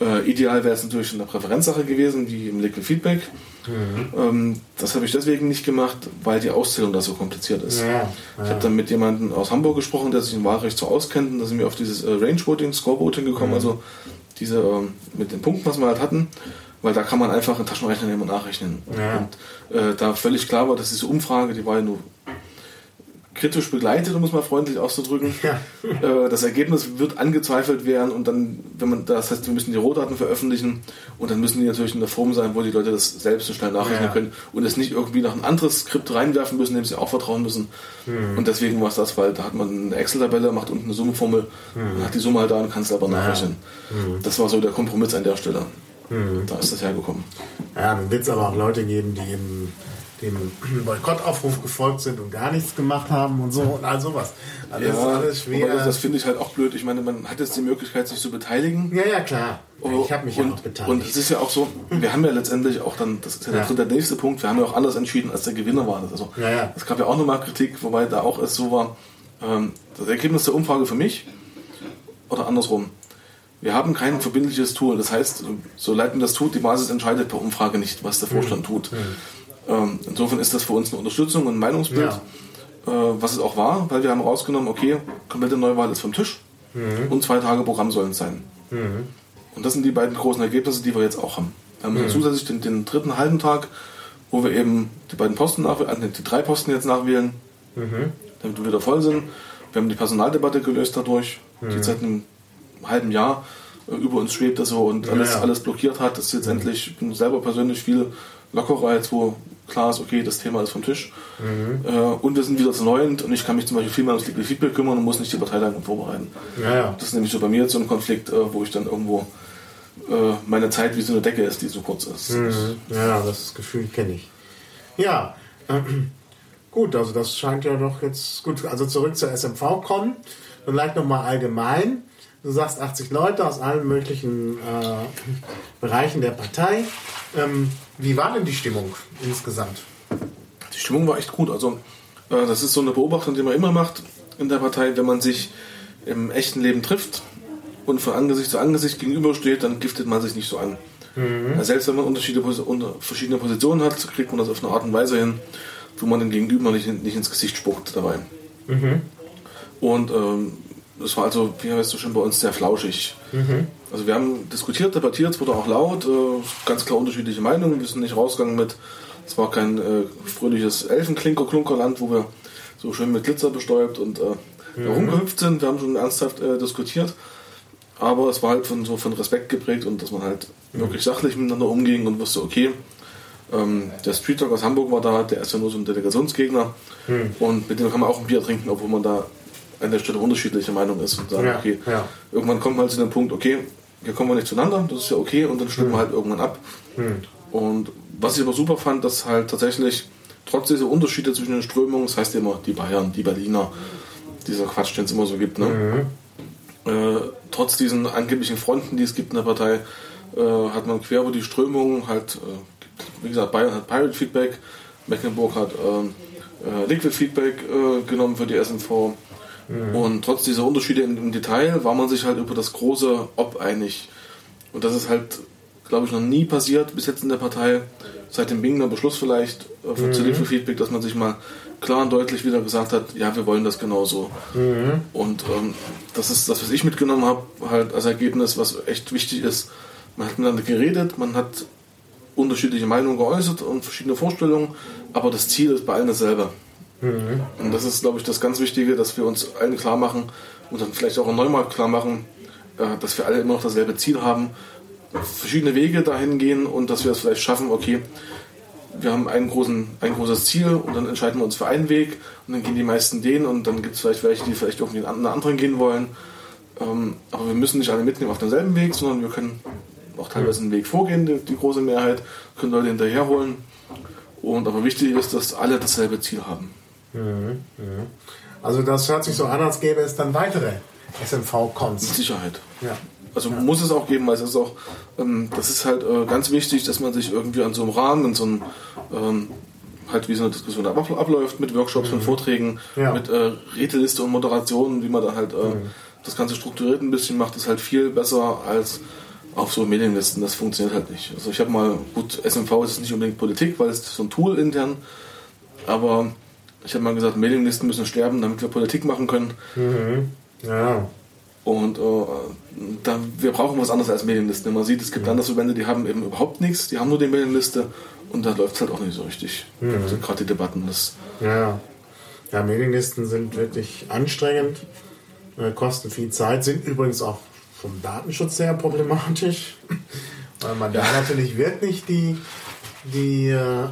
S3: Äh, ideal wäre es natürlich eine Präferenzsache gewesen, wie im Liquid Feedback. Mhm. Ähm, das habe ich deswegen nicht gemacht, weil die Auszählung da so kompliziert ist. Ja, ja. Ich habe dann mit jemandem aus Hamburg gesprochen, der sich im Wahlrecht so auskennt, und da sind wir auf dieses äh, Range Voting, Score Voting gekommen, mhm. also diese äh, mit den Punkten, was wir halt hatten, weil da kann man einfach einen Taschenrechner nehmen und nachrechnen. Ja. Und äh, da völlig klar war, dass diese Umfrage, die war ja nur kritisch begleitet, um es mal freundlich auszudrücken. Ja. Äh, das Ergebnis wird angezweifelt werden und dann, wenn man das heißt, wir müssen die Rohdaten veröffentlichen und dann müssen die natürlich in der Form sein, wo die Leute das selbst so schnell nachrechnen ja. können und es nicht irgendwie noch ein anderes Skript reinwerfen müssen, dem sie auch vertrauen müssen. Mhm. Und deswegen war es das, weil da hat man eine Excel-Tabelle, macht unten eine Summenformel mhm. hat die Summe halt da und kann es aber nachrechnen. Mhm. Das war so der Kompromiss an der Stelle. Mhm. Da ist das hergekommen.
S2: Ja, dann wird es aber auch Leute geben, die eben dem Boykottaufruf gefolgt sind und gar nichts gemacht haben und so und all sowas. Alles,
S3: ja,
S2: alles schwer.
S3: Das, das finde ich halt auch blöd. Ich meine, man hat jetzt die Möglichkeit, sich zu beteiligen.
S2: Ja, ja, klar. Ich habe mich
S3: und,
S2: ja auch beteiligt.
S3: Und es ist ja auch so, wir haben ja letztendlich auch dann, das ist ja,
S2: Ja.
S3: Der, der nächste Punkt, wir haben ja auch anders entschieden, als der Gewinner war. Also,
S2: Ja, ja.
S3: Es gab ja auch nochmal Kritik, wobei da auch es so war, ähm, das Ergebnis der Umfrage für mich, oder andersrum, wir haben kein verbindliches Tool. Das heißt, so leid man das tut, die Basis entscheidet per Umfrage nicht, was der Vorstand tut. Ähm, insofern ist das für uns eine Unterstützung und ein Meinungsbild, äh, was es auch war, weil wir haben rausgenommen, okay, komplette Neuwahl ist vom Tisch und zwei Tage Programm sollen es sein. Und das sind die beiden großen Ergebnisse, die wir jetzt auch haben. Wir haben dann zusätzlich den, den dritten halben Tag, wo wir eben die beiden Posten nachwählen, äh, die drei Posten jetzt nachwählen, damit wir wieder voll sind. Wir haben die Personaldebatte gelöst dadurch, die seit einem halben Jahr äh, über uns schwebt so und alles,
S2: ja.
S3: alles blockiert hat. Das ist jetzt endlich, ich bin selber persönlich viel lockerer, jetzt wo klar ist, okay, das Thema ist vom Tisch. Äh, und wir sind wieder zu neunt und ich kann mich zum Beispiel viel mehr ums Feedback kümmern und muss nicht die Parteileitung vorbereiten.
S2: ja, ja.
S3: Das ist nämlich so bei mir jetzt so ein Konflikt, äh, wo ich dann irgendwo äh, meine Zeit wie so eine Decke ist, die so kurz ist.
S2: Ja, das Gefühl kenne ich. Ja, gut, also das scheint ja doch jetzt gut. Also zurück zur SMV kommen. Vielleicht nochmal allgemein. Du sagst 80 Leute aus allen möglichen äh, Bereichen der Partei. Ähm, wie war denn die Stimmung insgesamt?
S3: Die Stimmung war echt gut. Also äh, das ist so eine Beobachtung, die man immer macht in der Partei, wenn man sich im echten Leben trifft und von Angesicht zu Angesicht gegenübersteht, dann giftet man sich nicht so an. Ja, selbst wenn man unterschiedliche, Pos- unter, verschiedene Positionen hat, kriegt man das auf eine Art und Weise hin, wo man dem Gegenüber nicht, nicht ins Gesicht spuckt dabei. Und ähm, das war also, wie heißt es schon bei uns, sehr flauschig. Also wir haben diskutiert, debattiert, es wurde auch laut, äh, ganz klar unterschiedliche Meinungen. Wir sind nicht rausgegangen mit, es war kein äh, fröhliches Elfenklinker-Klunkerland, wo wir so schön mit Glitzer bestäubt und äh, herumgehüpft sind. Wir haben schon ernsthaft äh, diskutiert. Aber es war halt von, so von Respekt geprägt und dass man halt wirklich sachlich miteinander umging und wusste, okay, ähm, der Street Talk aus Hamburg war da, der ist ja nur so ein Delegationsgegner und mit dem kann man auch ein Bier trinken, obwohl man da an der Stelle unterschiedlicher Meinung ist und sagen,
S2: Ja,
S3: okay,
S2: ja.
S3: irgendwann kommt man halt zu dem Punkt, okay, hier kommen wir nicht zueinander, das ist ja okay und dann stimmen wir halt irgendwann ab. Und was ich aber super fand, dass halt tatsächlich trotz dieser Unterschiede zwischen den Strömungen, das heißt immer die Bayern, die Berliner, dieser Quatsch, den es immer so gibt, ne? äh, trotz diesen angeblichen Fronten, die es gibt in der Partei, äh, hat man quer über die Strömungen halt, äh, wie gesagt, Bayern hat Pirate Feedback, Mecklenburg hat ähm, äh, Liquid Feedback äh, genommen für die SMV. Und trotz dieser Unterschiede im, Detail war man sich halt über das große Ob einig. Und das ist halt, glaube ich, noch nie passiert bis jetzt in der Partei, seit dem Bingner Beschluss vielleicht äh, für zu dass man sich mal klar und deutlich wieder gesagt hat, ja, wir wollen das genauso. Und ähm, das ist das, was ich mitgenommen habe, halt als Ergebnis, was echt wichtig ist. Man hat miteinander geredet, man hat unterschiedliche Meinungen geäußert und verschiedene Vorstellungen, aber das Ziel ist bei allen dasselbe. Und das ist, glaube ich, das ganz Wichtige, dass wir uns allen klar machen und dann vielleicht auch neu mal klar machen, äh, dass wir alle immer noch dasselbe Ziel haben, verschiedene Wege dahin gehen und dass wir es vielleicht schaffen, okay, wir haben einen großen, ein großes Ziel und dann entscheiden wir uns für einen Weg und dann gehen die meisten den und dann gibt es vielleicht welche, die vielleicht irgendwie einen anderen gehen wollen. Ähm, aber wir müssen nicht alle mitnehmen auf denselben Weg, sondern wir können auch teilweise einen Weg vorgehen, die, die große Mehrheit, können Leute hinterherholen. Und aber wichtig ist, dass alle dasselbe Ziel haben.
S2: Also das hört sich so an, als gäbe es dann weitere
S3: Mit
S2: SMV-Cons.
S3: Sicherheit.
S2: Ja.
S3: Also muss es auch geben, weil es ist auch, ähm, das ist halt äh, ganz wichtig, dass man sich irgendwie an so einem Rahmen, in so einem, ähm, halt wie so eine Diskussion ab, abläuft, mit Workshops, mit Vorträgen,
S2: Ja.
S3: mit äh, Redeliste und Moderation, wie man da halt äh, das Ganze strukturiert ein bisschen macht, ist halt viel besser als auf so Mailinglisten. Das funktioniert halt nicht. Also ich habe mal, gut, SMV ist nicht unbedingt Politik, weil es ist so ein Tool intern, aber ich habe mal gesagt, Mailinglisten müssen sterben, damit wir Politik machen können.
S2: Ja.
S3: Und äh, da, wir brauchen was anderes als Medienlisten. Man sieht, es gibt andere Verbände, die haben eben überhaupt nichts, die haben nur die Medienliste und da läuft es halt auch nicht so richtig. Also gerade die Debatten. Das,
S2: Ja. Ja, Mailinglisten sind wirklich anstrengend, äh, kosten viel Zeit, sind übrigens auch vom Datenschutz her problematisch, weil man da natürlich wirklich die, die äh,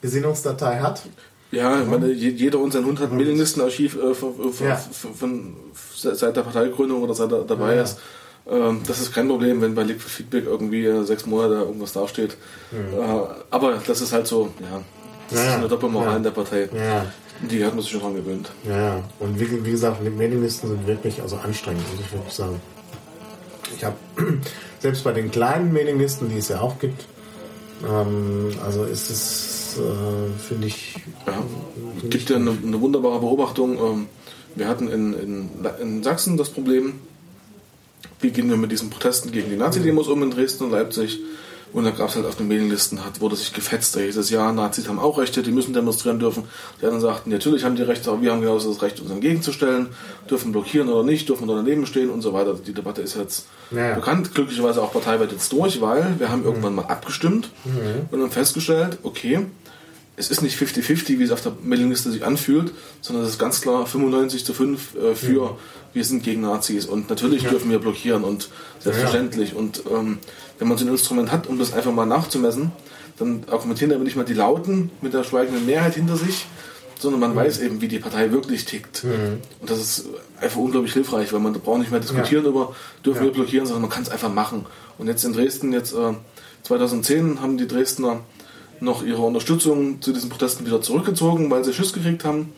S2: Gesinnungsdatei hat.
S3: Ja, ich meine, je- jeder und sein Hund hat ein Medienlistenarchiv äh, von, von,
S2: Ja.
S3: von, seit der Parteigründung oder seit er dabei
S2: Ja.
S3: ist. Ähm, das ist kein Problem, wenn bei Liquid Feedback irgendwie äh, sechs Monate irgendwas dasteht. Äh, aber das ist halt so, ja, Das
S2: Ja,
S3: ist eine Doppelmoral in der Partei. Die hat man sich schon dran gewöhnt.
S2: ja. Und wie, wie gesagt, die Mailinglisten sind wirklich also anstrengend, muss ich wirklich sagen. Ich habe selbst bei den kleinen Mailinglisten, die es ja auch gibt, ähm, also ist es, äh, finde ich,
S3: Ja. Es gibt ja eine, eine wunderbare Beobachtung. ähm, Wir hatten in, in, in Sachsen das Problem, wie gehen wir mit diesen Protesten gegen die Nazi-Demos um in Dresden und Leipzig. Und da gab es halt auf den Mailinglisten, hat, wurde sich gefetzt. Da hieß es, ja, Nazis haben auch Rechte, die müssen demonstrieren dürfen. Die anderen sagten, natürlich haben die Rechte, aber wir haben genauso das Recht, uns entgegenzustellen, dürfen blockieren oder nicht, dürfen oder daneben stehen und so weiter. Die Debatte ist jetzt
S2: Ja, ja.
S3: bekannt, glücklicherweise auch parteiweit jetzt durch, weil wir haben irgendwann mal abgestimmt und dann festgestellt, okay, es ist nicht 50-50, wie es auf der Mailingliste sich anfühlt, sondern es ist ganz klar 95 zu 5 äh, für wir sind gegen Nazis und natürlich dürfen wir blockieren und selbstverständlich. Und ähm, wenn man so ein Instrument hat, um das einfach mal nachzumessen, dann argumentieren aber nicht mal die Lauten mit der schweigenden Mehrheit hinter sich, sondern man weiß eben, wie die Partei wirklich tickt. Und das ist einfach unglaublich hilfreich, weil man braucht nicht mehr diskutieren über, dürfen wir blockieren, sondern man kann es einfach machen. Und jetzt in Dresden, jetzt äh, 2010 haben die Dresdner noch ihre Unterstützung zu diesen Protesten wieder zurückgezogen, weil sie Schiss gekriegt haben.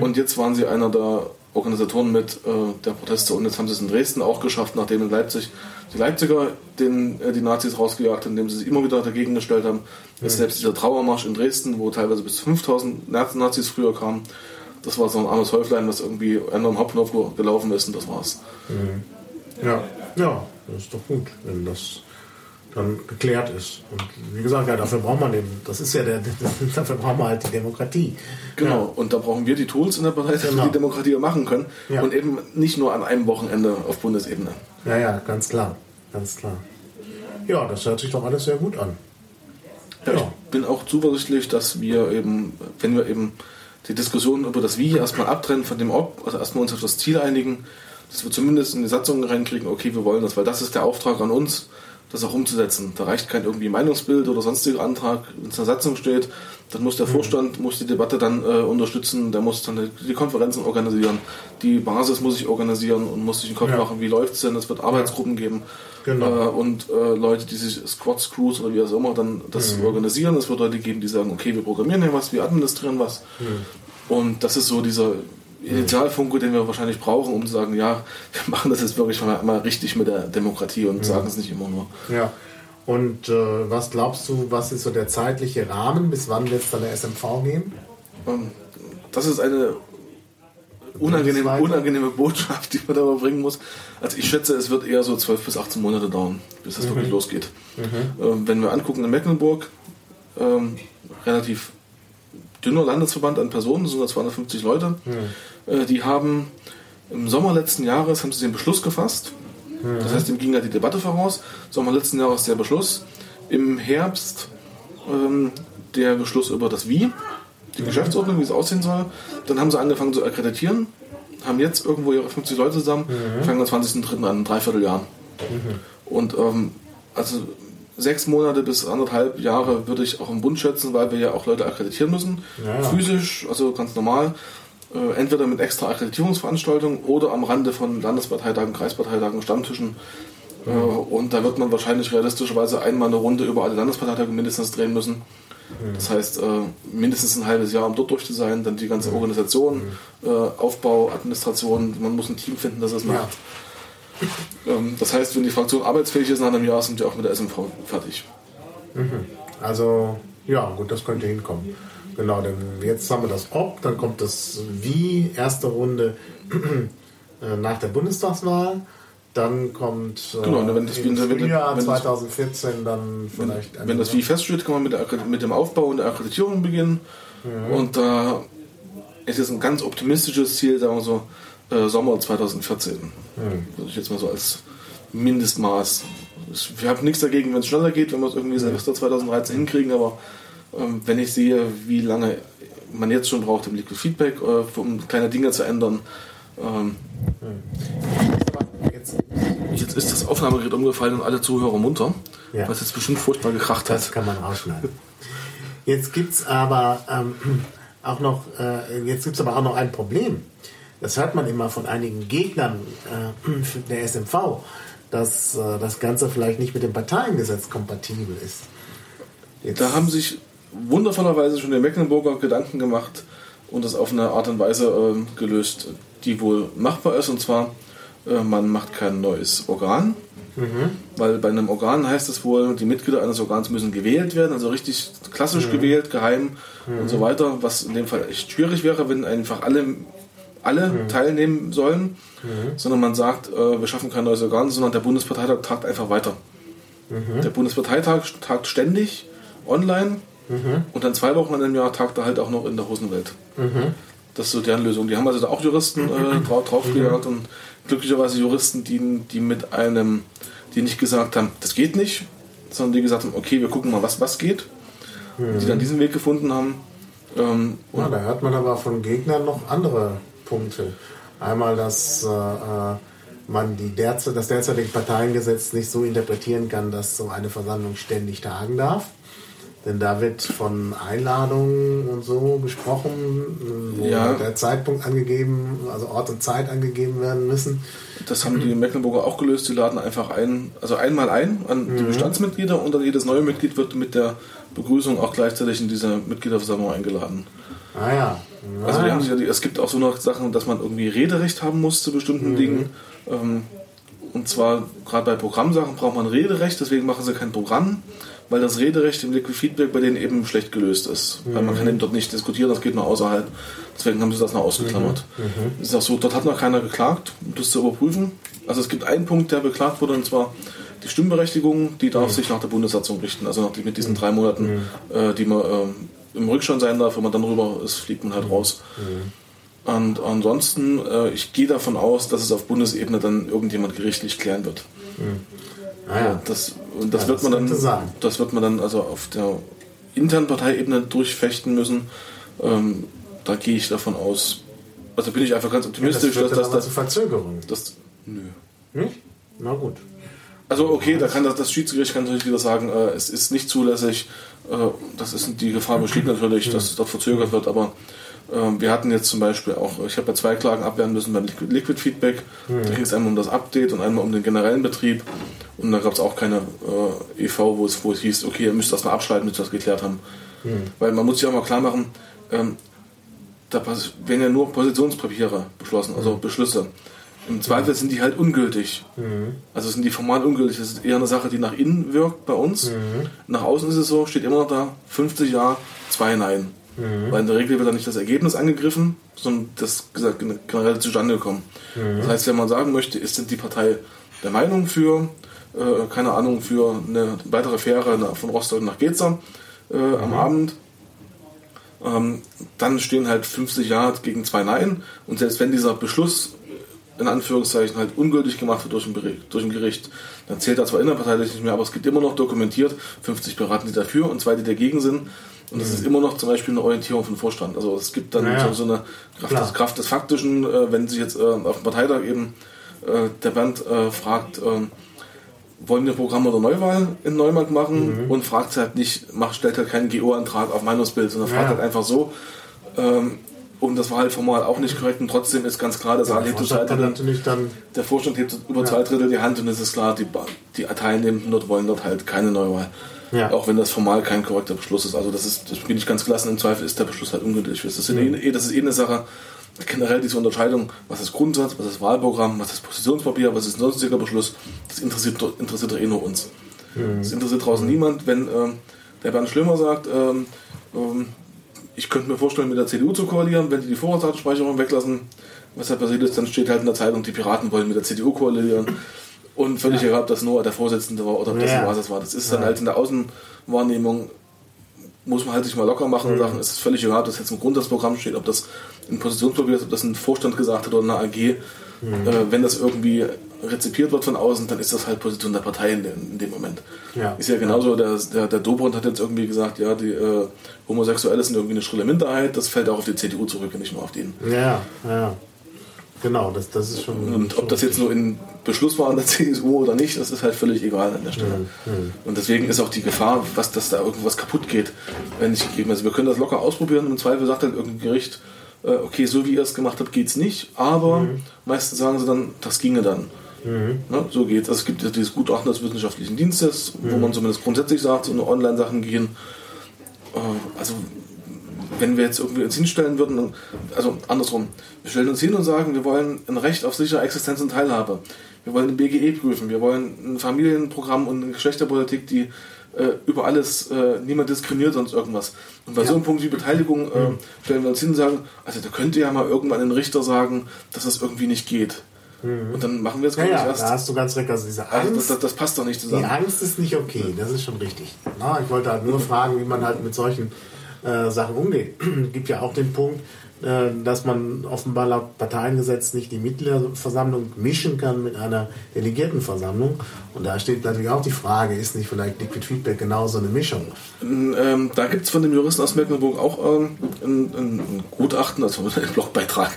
S3: Und jetzt waren sie einer der Organisatoren mit äh, der Proteste und jetzt haben sie es in Dresden auch geschafft, nachdem in Leipzig die Leipziger den, äh, die Nazis rausgejagt haben, indem sie sich immer wieder dagegen gestellt haben. Jetzt selbst dieser Trauermarsch in Dresden, wo teilweise bis zu 5000 Nazis früher kamen, das war so ein armes Häuflein, das irgendwie am Hauptbahnhof gelaufen ist und das war's.
S2: Ja, ja, das ist doch gut, wenn das dann geklärt ist. Und wie gesagt, ja, dafür braucht man eben, das ist ja der, dafür brauchen wir halt die Demokratie.
S3: Genau, und da brauchen wir die Tools in der Partei, dass
S2: Genau.
S3: wir die Demokratie machen können.
S2: Ja.
S3: Und eben nicht nur an einem Wochenende auf Bundesebene.
S2: Ja, ja, ganz klar, ganz klar. Ja, das hört sich doch alles sehr gut an.
S3: Ja,
S2: Ja.
S3: Ich bin auch zuversichtlich, dass wir eben, wenn wir eben die Diskussion über das Wie erstmal abtrennen von dem Ob, also erstmal uns auf das Ziel einigen, dass wir zumindest in die Satzung reinkriegen, okay, wir wollen das, weil das ist der Auftrag an uns, das auch umzusetzen. Da reicht kein irgendwie Meinungsbild oder sonstiger Antrag, wenn es in der Satzung steht, dann muss der Vorstand muss die Debatte dann äh, unterstützen, der muss dann die Konferenzen organisieren, die Basis muss sich organisieren und muss sich einen Kopf
S2: Ja.
S3: machen, wie läuft es denn, es wird Arbeitsgruppen geben
S2: Genau.
S3: äh, und äh, Leute, die sich Squads, Crews oder wie auch immer dann das organisieren. Es wird Leute geben, die sagen, okay, wir programmieren hier was, wir administrieren was. Und das ist so dieser Initialfunke, den wir wahrscheinlich brauchen, um zu sagen, ja, wir machen das jetzt wirklich mal, mal richtig mit der Demokratie und sagen es nicht immer nur.
S2: Ja. Und äh, was glaubst du, was ist so der zeitliche Rahmen? Bis wann wird es dann der SMV geben?
S3: Ähm, Das ist eine unangenehme, unangenehme Botschaft, die man da überbringen muss. Also ich schätze, es wird eher so 12 bis 18 Monate dauern, bis das wirklich losgeht. Ähm, wenn wir angucken in Mecklenburg, ähm, relativ dünner Landesverband an Personen, das sind da 250 Leute, äh, die haben im Sommer letzten Jahres haben sie den Beschluss gefasst. Das heißt, dem ging ja die Debatte voraus. Sommer letzten Jahres der Beschluss. Im Herbst ähm, der Beschluss über das Wie, die Geschäftsordnung, wie es aussehen soll. Dann haben sie angefangen zu akkreditieren, haben jetzt irgendwo ihre 50 Leute zusammen, fangen am 20.03. an, ein Dreivierteljahr. Und ähm, also sechs Monate bis anderthalb Jahre würde ich auch im Bund schätzen, weil wir ja auch Leute akkreditieren müssen.
S2: Ja, ja.
S3: Physisch, also ganz normal. Äh, entweder mit extra Akkreditierungsveranstaltungen oder am Rande von Landesparteitagen, Kreisparteitagen, Stammtischen. Äh, und da wird man wahrscheinlich realistischerweise einmal eine Runde über alle Landesparteitage mindestens drehen müssen. Das heißt, äh, mindestens ein halbes Jahr, um dort durch zu sein, dann die ganze Organisation, äh, Aufbau, Administration, man muss ein Team finden, das es macht. Ähm, Das heißt, wenn die Fraktion arbeitsfähig ist nach einem Jahr, sind wir auch mit der SMV fertig.
S2: Also, ja, gut, das könnte hinkommen. Genau, denn jetzt haben wir das Ob, dann kommt das Wie, erste Runde äh, nach der Bundestagswahl. Dann kommt äh,
S3: Genau, wenn das-
S2: im
S3: wenn- wenn-
S2: Frühjahr
S3: wenn das-
S2: 2014 dann vielleicht
S3: Wenn das wie feststeht, kann man mit, der, mit dem Aufbau und der Akkreditierung beginnen. Und da ist jetzt ein ganz optimistisches Ziel, sagen wir so, äh, Sommer 2014. Würde ich jetzt mal so als Mindestmaß. Ich habe nichts dagegen, wenn es schneller geht, wenn wir es irgendwie Silvester 2013 hinkriegen, aber ähm, wenn ich sehe, wie lange man jetzt schon braucht, um Liquid Feedback, äh, um kleine Dinge zu ändern, ähm,
S2: Jetzt,
S3: jetzt ist das Aufnahmegerät umgefallen und alle Zuhörer munter,
S2: Ja.
S3: was jetzt bestimmt furchtbar gekracht
S2: das
S3: hat.
S2: kann man rausschneiden. Jetzt gibt es aber ähm, auch noch, äh, jetzt gibt's aber auch noch ein Problem. Das hört man immer von einigen Gegnern äh, der SMV, dass äh, das Ganze vielleicht nicht mit dem Parteiengesetz kompatibel ist. Jetzt,
S3: Da haben sich wundervollerweise schon den Mecklenburger Gedanken gemacht und das auf eine Art und Weise äh, gelöst, die wohl machbar ist. Und zwar, äh, man macht kein neues Organ, mhm. weil bei einem Organ heißt es wohl, die Mitglieder eines Organs müssen gewählt werden, also richtig klassisch mhm. gewählt, geheim mhm. und so weiter, was in dem Fall echt schwierig wäre, wenn einfach alle, alle mhm. teilnehmen sollen, mhm. sondern man sagt, äh, wir schaffen kein neues Organ, sondern der Bundesparteitag tagt einfach weiter. Mhm. Der Bundesparteitag tagt ständig online Mhm. Und dann zwei Wochen im Jahr tagt er halt auch noch in der Hosenwelt. Mhm. Das ist so deren Lösung. Die haben also da auch Juristen äh, drauf, draufgejagt mhm. und glücklicherweise Juristen, die, die mit einem, die nicht gesagt haben, das geht nicht, sondern die gesagt haben, okay, wir gucken mal, was, was geht. Mhm. Die dann diesen Weg gefunden haben.
S2: Ähm, ja, da hört man aber von Gegnern noch andere Punkte. Einmal, dass äh, äh man die derzeit, das derzeitige Parteiengesetz nicht so interpretieren kann, dass so eine Versammlung ständig tagen darf. Denn da wird von Einladungen und so gesprochen, wo ja. der Zeitpunkt angegeben, also Ort und Zeit angegeben werden müssen.
S3: Das haben die Mecklenburger auch gelöst. Die laden einfach ein, also einmal ein an die mhm. Bestandsmitglieder und dann jedes neue Mitglied wird mit der Begrüßung auch gleichzeitig in diese Mitgliederversammlung eingeladen.
S2: Ah ja.
S3: Also ja. Ja, es gibt auch so noch Sachen, dass man irgendwie Rederecht haben muss zu bestimmten mhm. Dingen. Ähm, und zwar gerade bei Programmsachen braucht man Rederecht, deswegen machen sie kein Programm weil das Rederecht im Liquid Feedback bei denen eben schlecht gelöst ist. Mhm. Weil man kann eben dort nicht diskutieren, das geht nur außerhalb. Deswegen haben sie das noch ausgeklammert. Mhm. mhm. Ist auch so, dort hat noch keiner geklagt, um das zu überprüfen. Also es gibt einen Punkt, der beklagt wurde, und zwar die Stimmberechtigung, die darf mhm. sich nach der Bundessatzung richten. Also nach, mit diesen drei Monaten, mhm. äh, die man äh, im Rückstand sein darf, wenn man dann rüber ist, fliegt man halt raus. Und ansonsten, äh, ich gehe davon aus, dass es auf Bundesebene dann irgendjemand gerichtlich klären wird. Ah, ja. Das, und das ja, wird man dann, das wird man dann also auf der internen Parteiebene durchfechten müssen. Ähm, da gehe ich davon aus. Also bin ich einfach ganz optimistisch,
S2: ja, das dass das. Zu Verzögerung.
S3: Das, nö.
S2: Nicht? Na gut.
S3: Also okay, da kann das, das Schiedsgericht kann natürlich wieder sagen, äh, es ist nicht zulässig. Äh, das ist die Gefahr besteht natürlich, dass es dort verzögert wird, aber ähm, wir hatten jetzt zum Beispiel auch, ich habe ja zwei Klagen abwehren müssen beim Liquid Feedback. Mhm. Da ging es einmal um das Update und einmal um den generellen Betrieb. Und da gab es auch keine äh, EV, wo es, wo es hieß, okay, ihr müsst das mal abschalten, bis wir das geklärt haben. Mhm. Weil man muss sich auch mal klar machen, ähm, da werden ja nur Positionspapiere beschlossen, also mhm. Beschlüsse. Im Zweifel sind die halt ungültig. Mhm. Also sind die formal ungültig. Das ist eher eine Sache, die nach innen wirkt bei uns. Mhm. Nach außen ist es so, steht immer noch da, 50 Ja, 2 Nein. Mhm. Weil in der Regel wird dann nicht das Ergebnis angegriffen, sondern das gesagt, generell zustande gekommen. Mhm. Das heißt, wenn man sagen möchte, ist sind die Partei der Meinung für, äh, keine Ahnung, für eine weitere Fähre von Rostock nach Geza äh, mhm. am Abend, ähm, dann stehen halt 50 Ja gegen zwei Nein. Und selbst wenn dieser Beschluss in Anführungszeichen halt ungültig gemacht wird durch ein, Bericht, durch ein Gericht, dann zählt das zwar innerparteilich nicht mehr, aber es gibt immer noch dokumentiert 50 beraten, die dafür und zwei, die dagegen sind. Und das mhm. ist immer noch zum Beispiel eine Orientierung vom Vorstand. Also es gibt dann naja. so, eine Kraft des, Kraft des, Faktischen, äh, wenn sich jetzt äh, auf dem Parteitag eben äh, der Band äh, fragt, ähm, wollen wir Programm oder Neuwahl in Neumarkt machen mhm. und fragt halt nicht, macht, stellt halt keinen GO-Antrag auf Meinungsbild, sondern fragt halt einfach so. Ähm, und das war halt formal auch nicht korrekt und trotzdem ist ganz klar, der Saal ja, hebt zwei Drittel, der Vorstand hebt über ja. zwei Drittel die Hand und es ist klar, die, die Teilnehmenden dort wollen dort halt keine Neuwahl. Ja. Auch wenn das formal kein korrekter Beschluss ist. Also das ist, das bin ich ganz gelassen. Im Zweifel ist der Beschluss halt ungültig. Das ist, mhm. eh, das ist eh eine Sache, generell diese Unterscheidung, was ist Grundsatz, was ist Wahlprogramm, was ist Positionspapier, was ist sonstiger Beschluss, das interessiert, interessiert doch eh nur uns. Mhm. Das interessiert draußen niemand, wenn ähm, der Bernd Schlimmer sagt, ähm, ähm, ich könnte mir vorstellen, mit der CDU zu koalieren, wenn die die Vorratsdatenspeicherung weglassen. Was da passiert ist, dann steht halt in der Zeitung, die Piraten wollen mit der CDU koalieren. Und völlig ja. egal, ob das nur der Vorsitzende war oder ob das ja. ein Basis war. Das ist dann halt in der Außenwahrnehmung, muss man halt sich mal locker machen und mhm. sagen, es ist völlig egal, ob das jetzt im Grundsatzprogramm steht, ob das ein Positionspapier ist, ob das ein Vorstand gesagt hat oder eine AG. Mhm. Äh, wenn das irgendwie rezipiert wird von außen, dann ist das halt Position der Partei in, in dem Moment. Ja. Ist ja genauso, der, der, der Dobrindt hat jetzt irgendwie gesagt, ja, die äh, Homosexuelle sind irgendwie eine schrille Minderheit, das fällt auch auf die CDU zurück und nicht nur auf den.
S2: Ja, ja. Genau, das, das ist schon.
S3: Und ob das jetzt nur in Beschluss war an der CSU oder nicht, das ist halt völlig egal an der Stelle. Mhm. mhm. Und deswegen ist auch die Gefahr, was, dass da irgendwas kaputt geht, wenn nicht gegeben ist. Also wir können das locker ausprobieren und im Zweifel sagt dann irgendein Gericht, äh, okay, so wie ihr es gemacht habt, geht es nicht, aber mhm. meistens sagen sie dann, das ginge dann. Mhm. Ne, so geht es. Also es gibt ja dieses Gutachten des wissenschaftlichen Dienstes, wo mhm. man zumindest grundsätzlich sagt, so eine Online-Sachen gehen. äh, also wenn wir jetzt irgendwie uns hinstellen würden, also andersrum, wir stellen uns hin und sagen, wir wollen ein Recht auf sichere Existenz und Teilhabe. Wir wollen ein BGE prüfen, wir wollen ein Familienprogramm und eine Geschlechterpolitik, die äh, über alles äh, niemand diskriminiert sonst irgendwas. Und bei ja. so einem Punkt wie Beteiligung äh, mhm. stellen wir uns hin und sagen, also da könnte ja mal irgendwann ein Richter sagen, dass das irgendwie nicht geht. Mhm. Und dann machen wir es
S2: ja, ja, erst. Da hast du ganz recht. Also diese
S3: Angst, also das, das, das, passt doch nicht zusammen.
S2: Die Angst ist nicht okay, das ist schon richtig. Na, ich wollte halt nur fragen, wie man halt mit solchen äh, Sachen umgeht. Es gibt ja auch den Punkt, dass man offenbar laut Parteiengesetz nicht die Mitgliederversammlung mischen kann mit einer Delegiertenversammlung. Und da steht natürlich auch die Frage, ist nicht vielleicht Liquid Feedback genauso eine Mischung?
S3: Ähm, da gibt es von dem Juristen aus Mecklenburg auch ähm, ein, ein, Gutachten, also einen Blogbeitrag.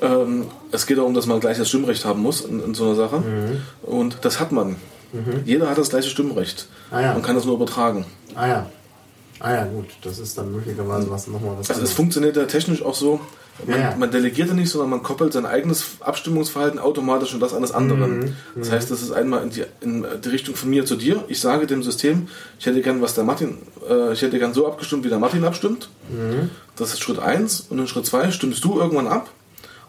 S3: Ähm, es geht darum, dass man gleich das Stimmrecht haben muss in, in so einer Sache. Mhm. Und das hat man. Mhm. Jeder hat das gleiche Stimmrecht. Ah, ja. Man kann das nur übertragen.
S2: Ah ja. Ah ja, gut, das ist dann möglicherweise was nochmal was.
S3: Also es funktioniert ja technisch auch so. Man, ja, ja. man, delegiert ja nicht, sondern man koppelt sein eigenes Abstimmungsverhalten automatisch an das eines anderen. Mhm, das mhm. heißt, das ist einmal in die, in die, Richtung von mir zu dir. Ich sage dem System, ich hätte gern, was der Martin, äh, ich hätte gern so abgestimmt, wie der Martin abstimmt. Mhm. Das ist Schritt 1. Und in Schritt 2 stimmst du irgendwann ab.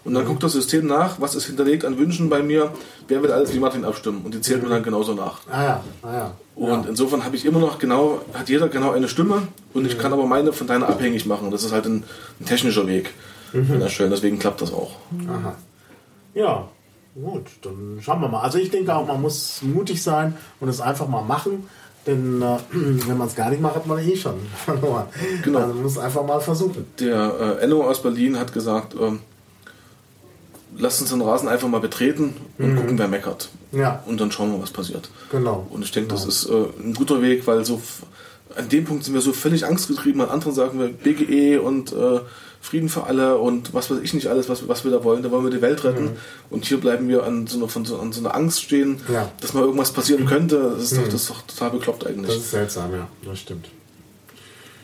S3: Und dann mhm. guckt das System nach, was ist hinterlegt an Wünschen bei mir, wer wird alles wie Martin abstimmen. Und die zählt mhm. mir dann genauso nach.
S2: Ah ja, ah ja.
S3: Und ja. insofern habe ich immer noch genau, hat jeder genau eine Stimme und ich mhm. kann aber meine von deiner abhängig machen. Das ist halt ein, ein technischer Weg mhm. erstellen, deswegen klappt das auch.
S2: Aha. Ja, gut, dann schauen wir mal. Also ich denke auch, man muss mutig sein und es einfach mal machen. Denn äh, wenn man es gar nicht macht, hat man eh schon verloren. Genau. Also man muss einfach mal versuchen.
S3: Der äh, Enno aus Berlin hat gesagt, ähm, lasst uns den Rasen einfach mal betreten und mhm. gucken, wer meckert.
S2: Ja.
S3: Und dann schauen wir, was passiert.
S2: Genau.
S3: Und ich denke, genau. das ist äh, ein guter Weg, weil so an dem Punkt sind wir so völlig angstgetrieben. An anderen sagen wir BGE und äh, Frieden für alle und was weiß ich nicht alles, was, was wir da wollen. Da wollen wir die Welt retten. Mhm. Und hier bleiben wir an so einer, von so, an so einer Angst stehen, ja. dass mal irgendwas passieren könnte. Das ist, mhm. doch, das ist doch total bekloppt eigentlich. Das
S2: ist seltsam, ja. Das stimmt.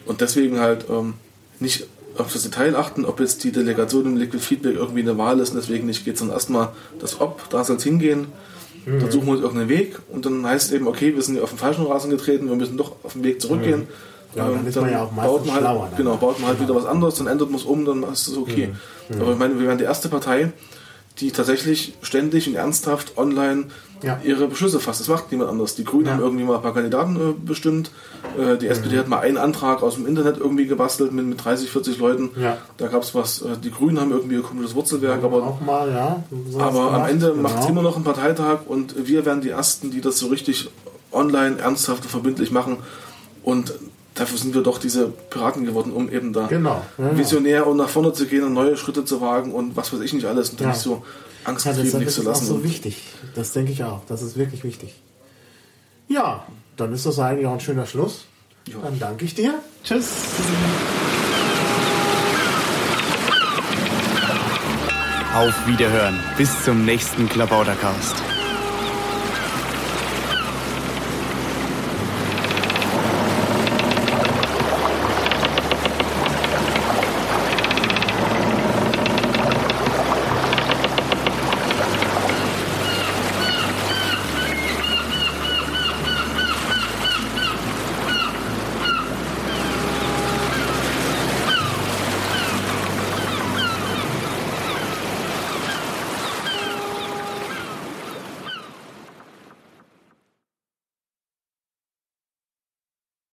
S3: Und deswegen halt ähm, nicht auf das Detail achten, ob jetzt die Delegation im Liquid Feedback irgendwie eine Wahl ist und deswegen nicht geht, sondern erstmal das Ob, da soll es hingehen. Mhm. Dann suchen wir uns irgendeinen Weg und dann heißt es eben, okay, wir sind auf den falschen Rasen getreten, wir müssen doch auf den Weg zurückgehen. Mhm.
S2: Ja, dann, ähm, dann ja
S3: baut man halt, genau, baut man halt wieder was anderes, dann ändert man es um, dann ist es okay. Mhm. Aber ich meine, wir wären die erste Partei, die tatsächlich ständig und ernsthaft online ja. ihre Beschlüsse fasst. Das macht niemand anders. Die Grünen ja. haben irgendwie mal ein paar Kandidaten äh, bestimmt. Äh, die SPD mhm. hat mal einen Antrag aus dem Internet irgendwie gebastelt mit, mit 30, 40 Leuten.
S2: Ja.
S3: Da gab es was. Äh, die Grünen haben irgendwie ein komisches Wurzelwerk. Aber,
S2: auch mal, ja.
S3: So aber am Ende genau. macht es immer noch einen Parteitag und wir werden die Ersten, die das so richtig online ernsthaft und verbindlich machen. Und dafür sind wir doch diese Piraten geworden, um eben da
S2: genau.
S3: ja, visionär und nach vorne zu gehen und neue Schritte zu wagen und was weiß ich nicht alles und ja. nicht so angstgetrieben ja,
S2: nichts zu lassen. Das ist auch so wichtig. Das denke ich auch. Das ist wirklich wichtig. Ja, dann ist das eigentlich auch ein schöner Schluss. Jo. Dann danke ich dir. Tschüss.
S4: Auf Wiederhören. Bis zum nächsten Klabautercast.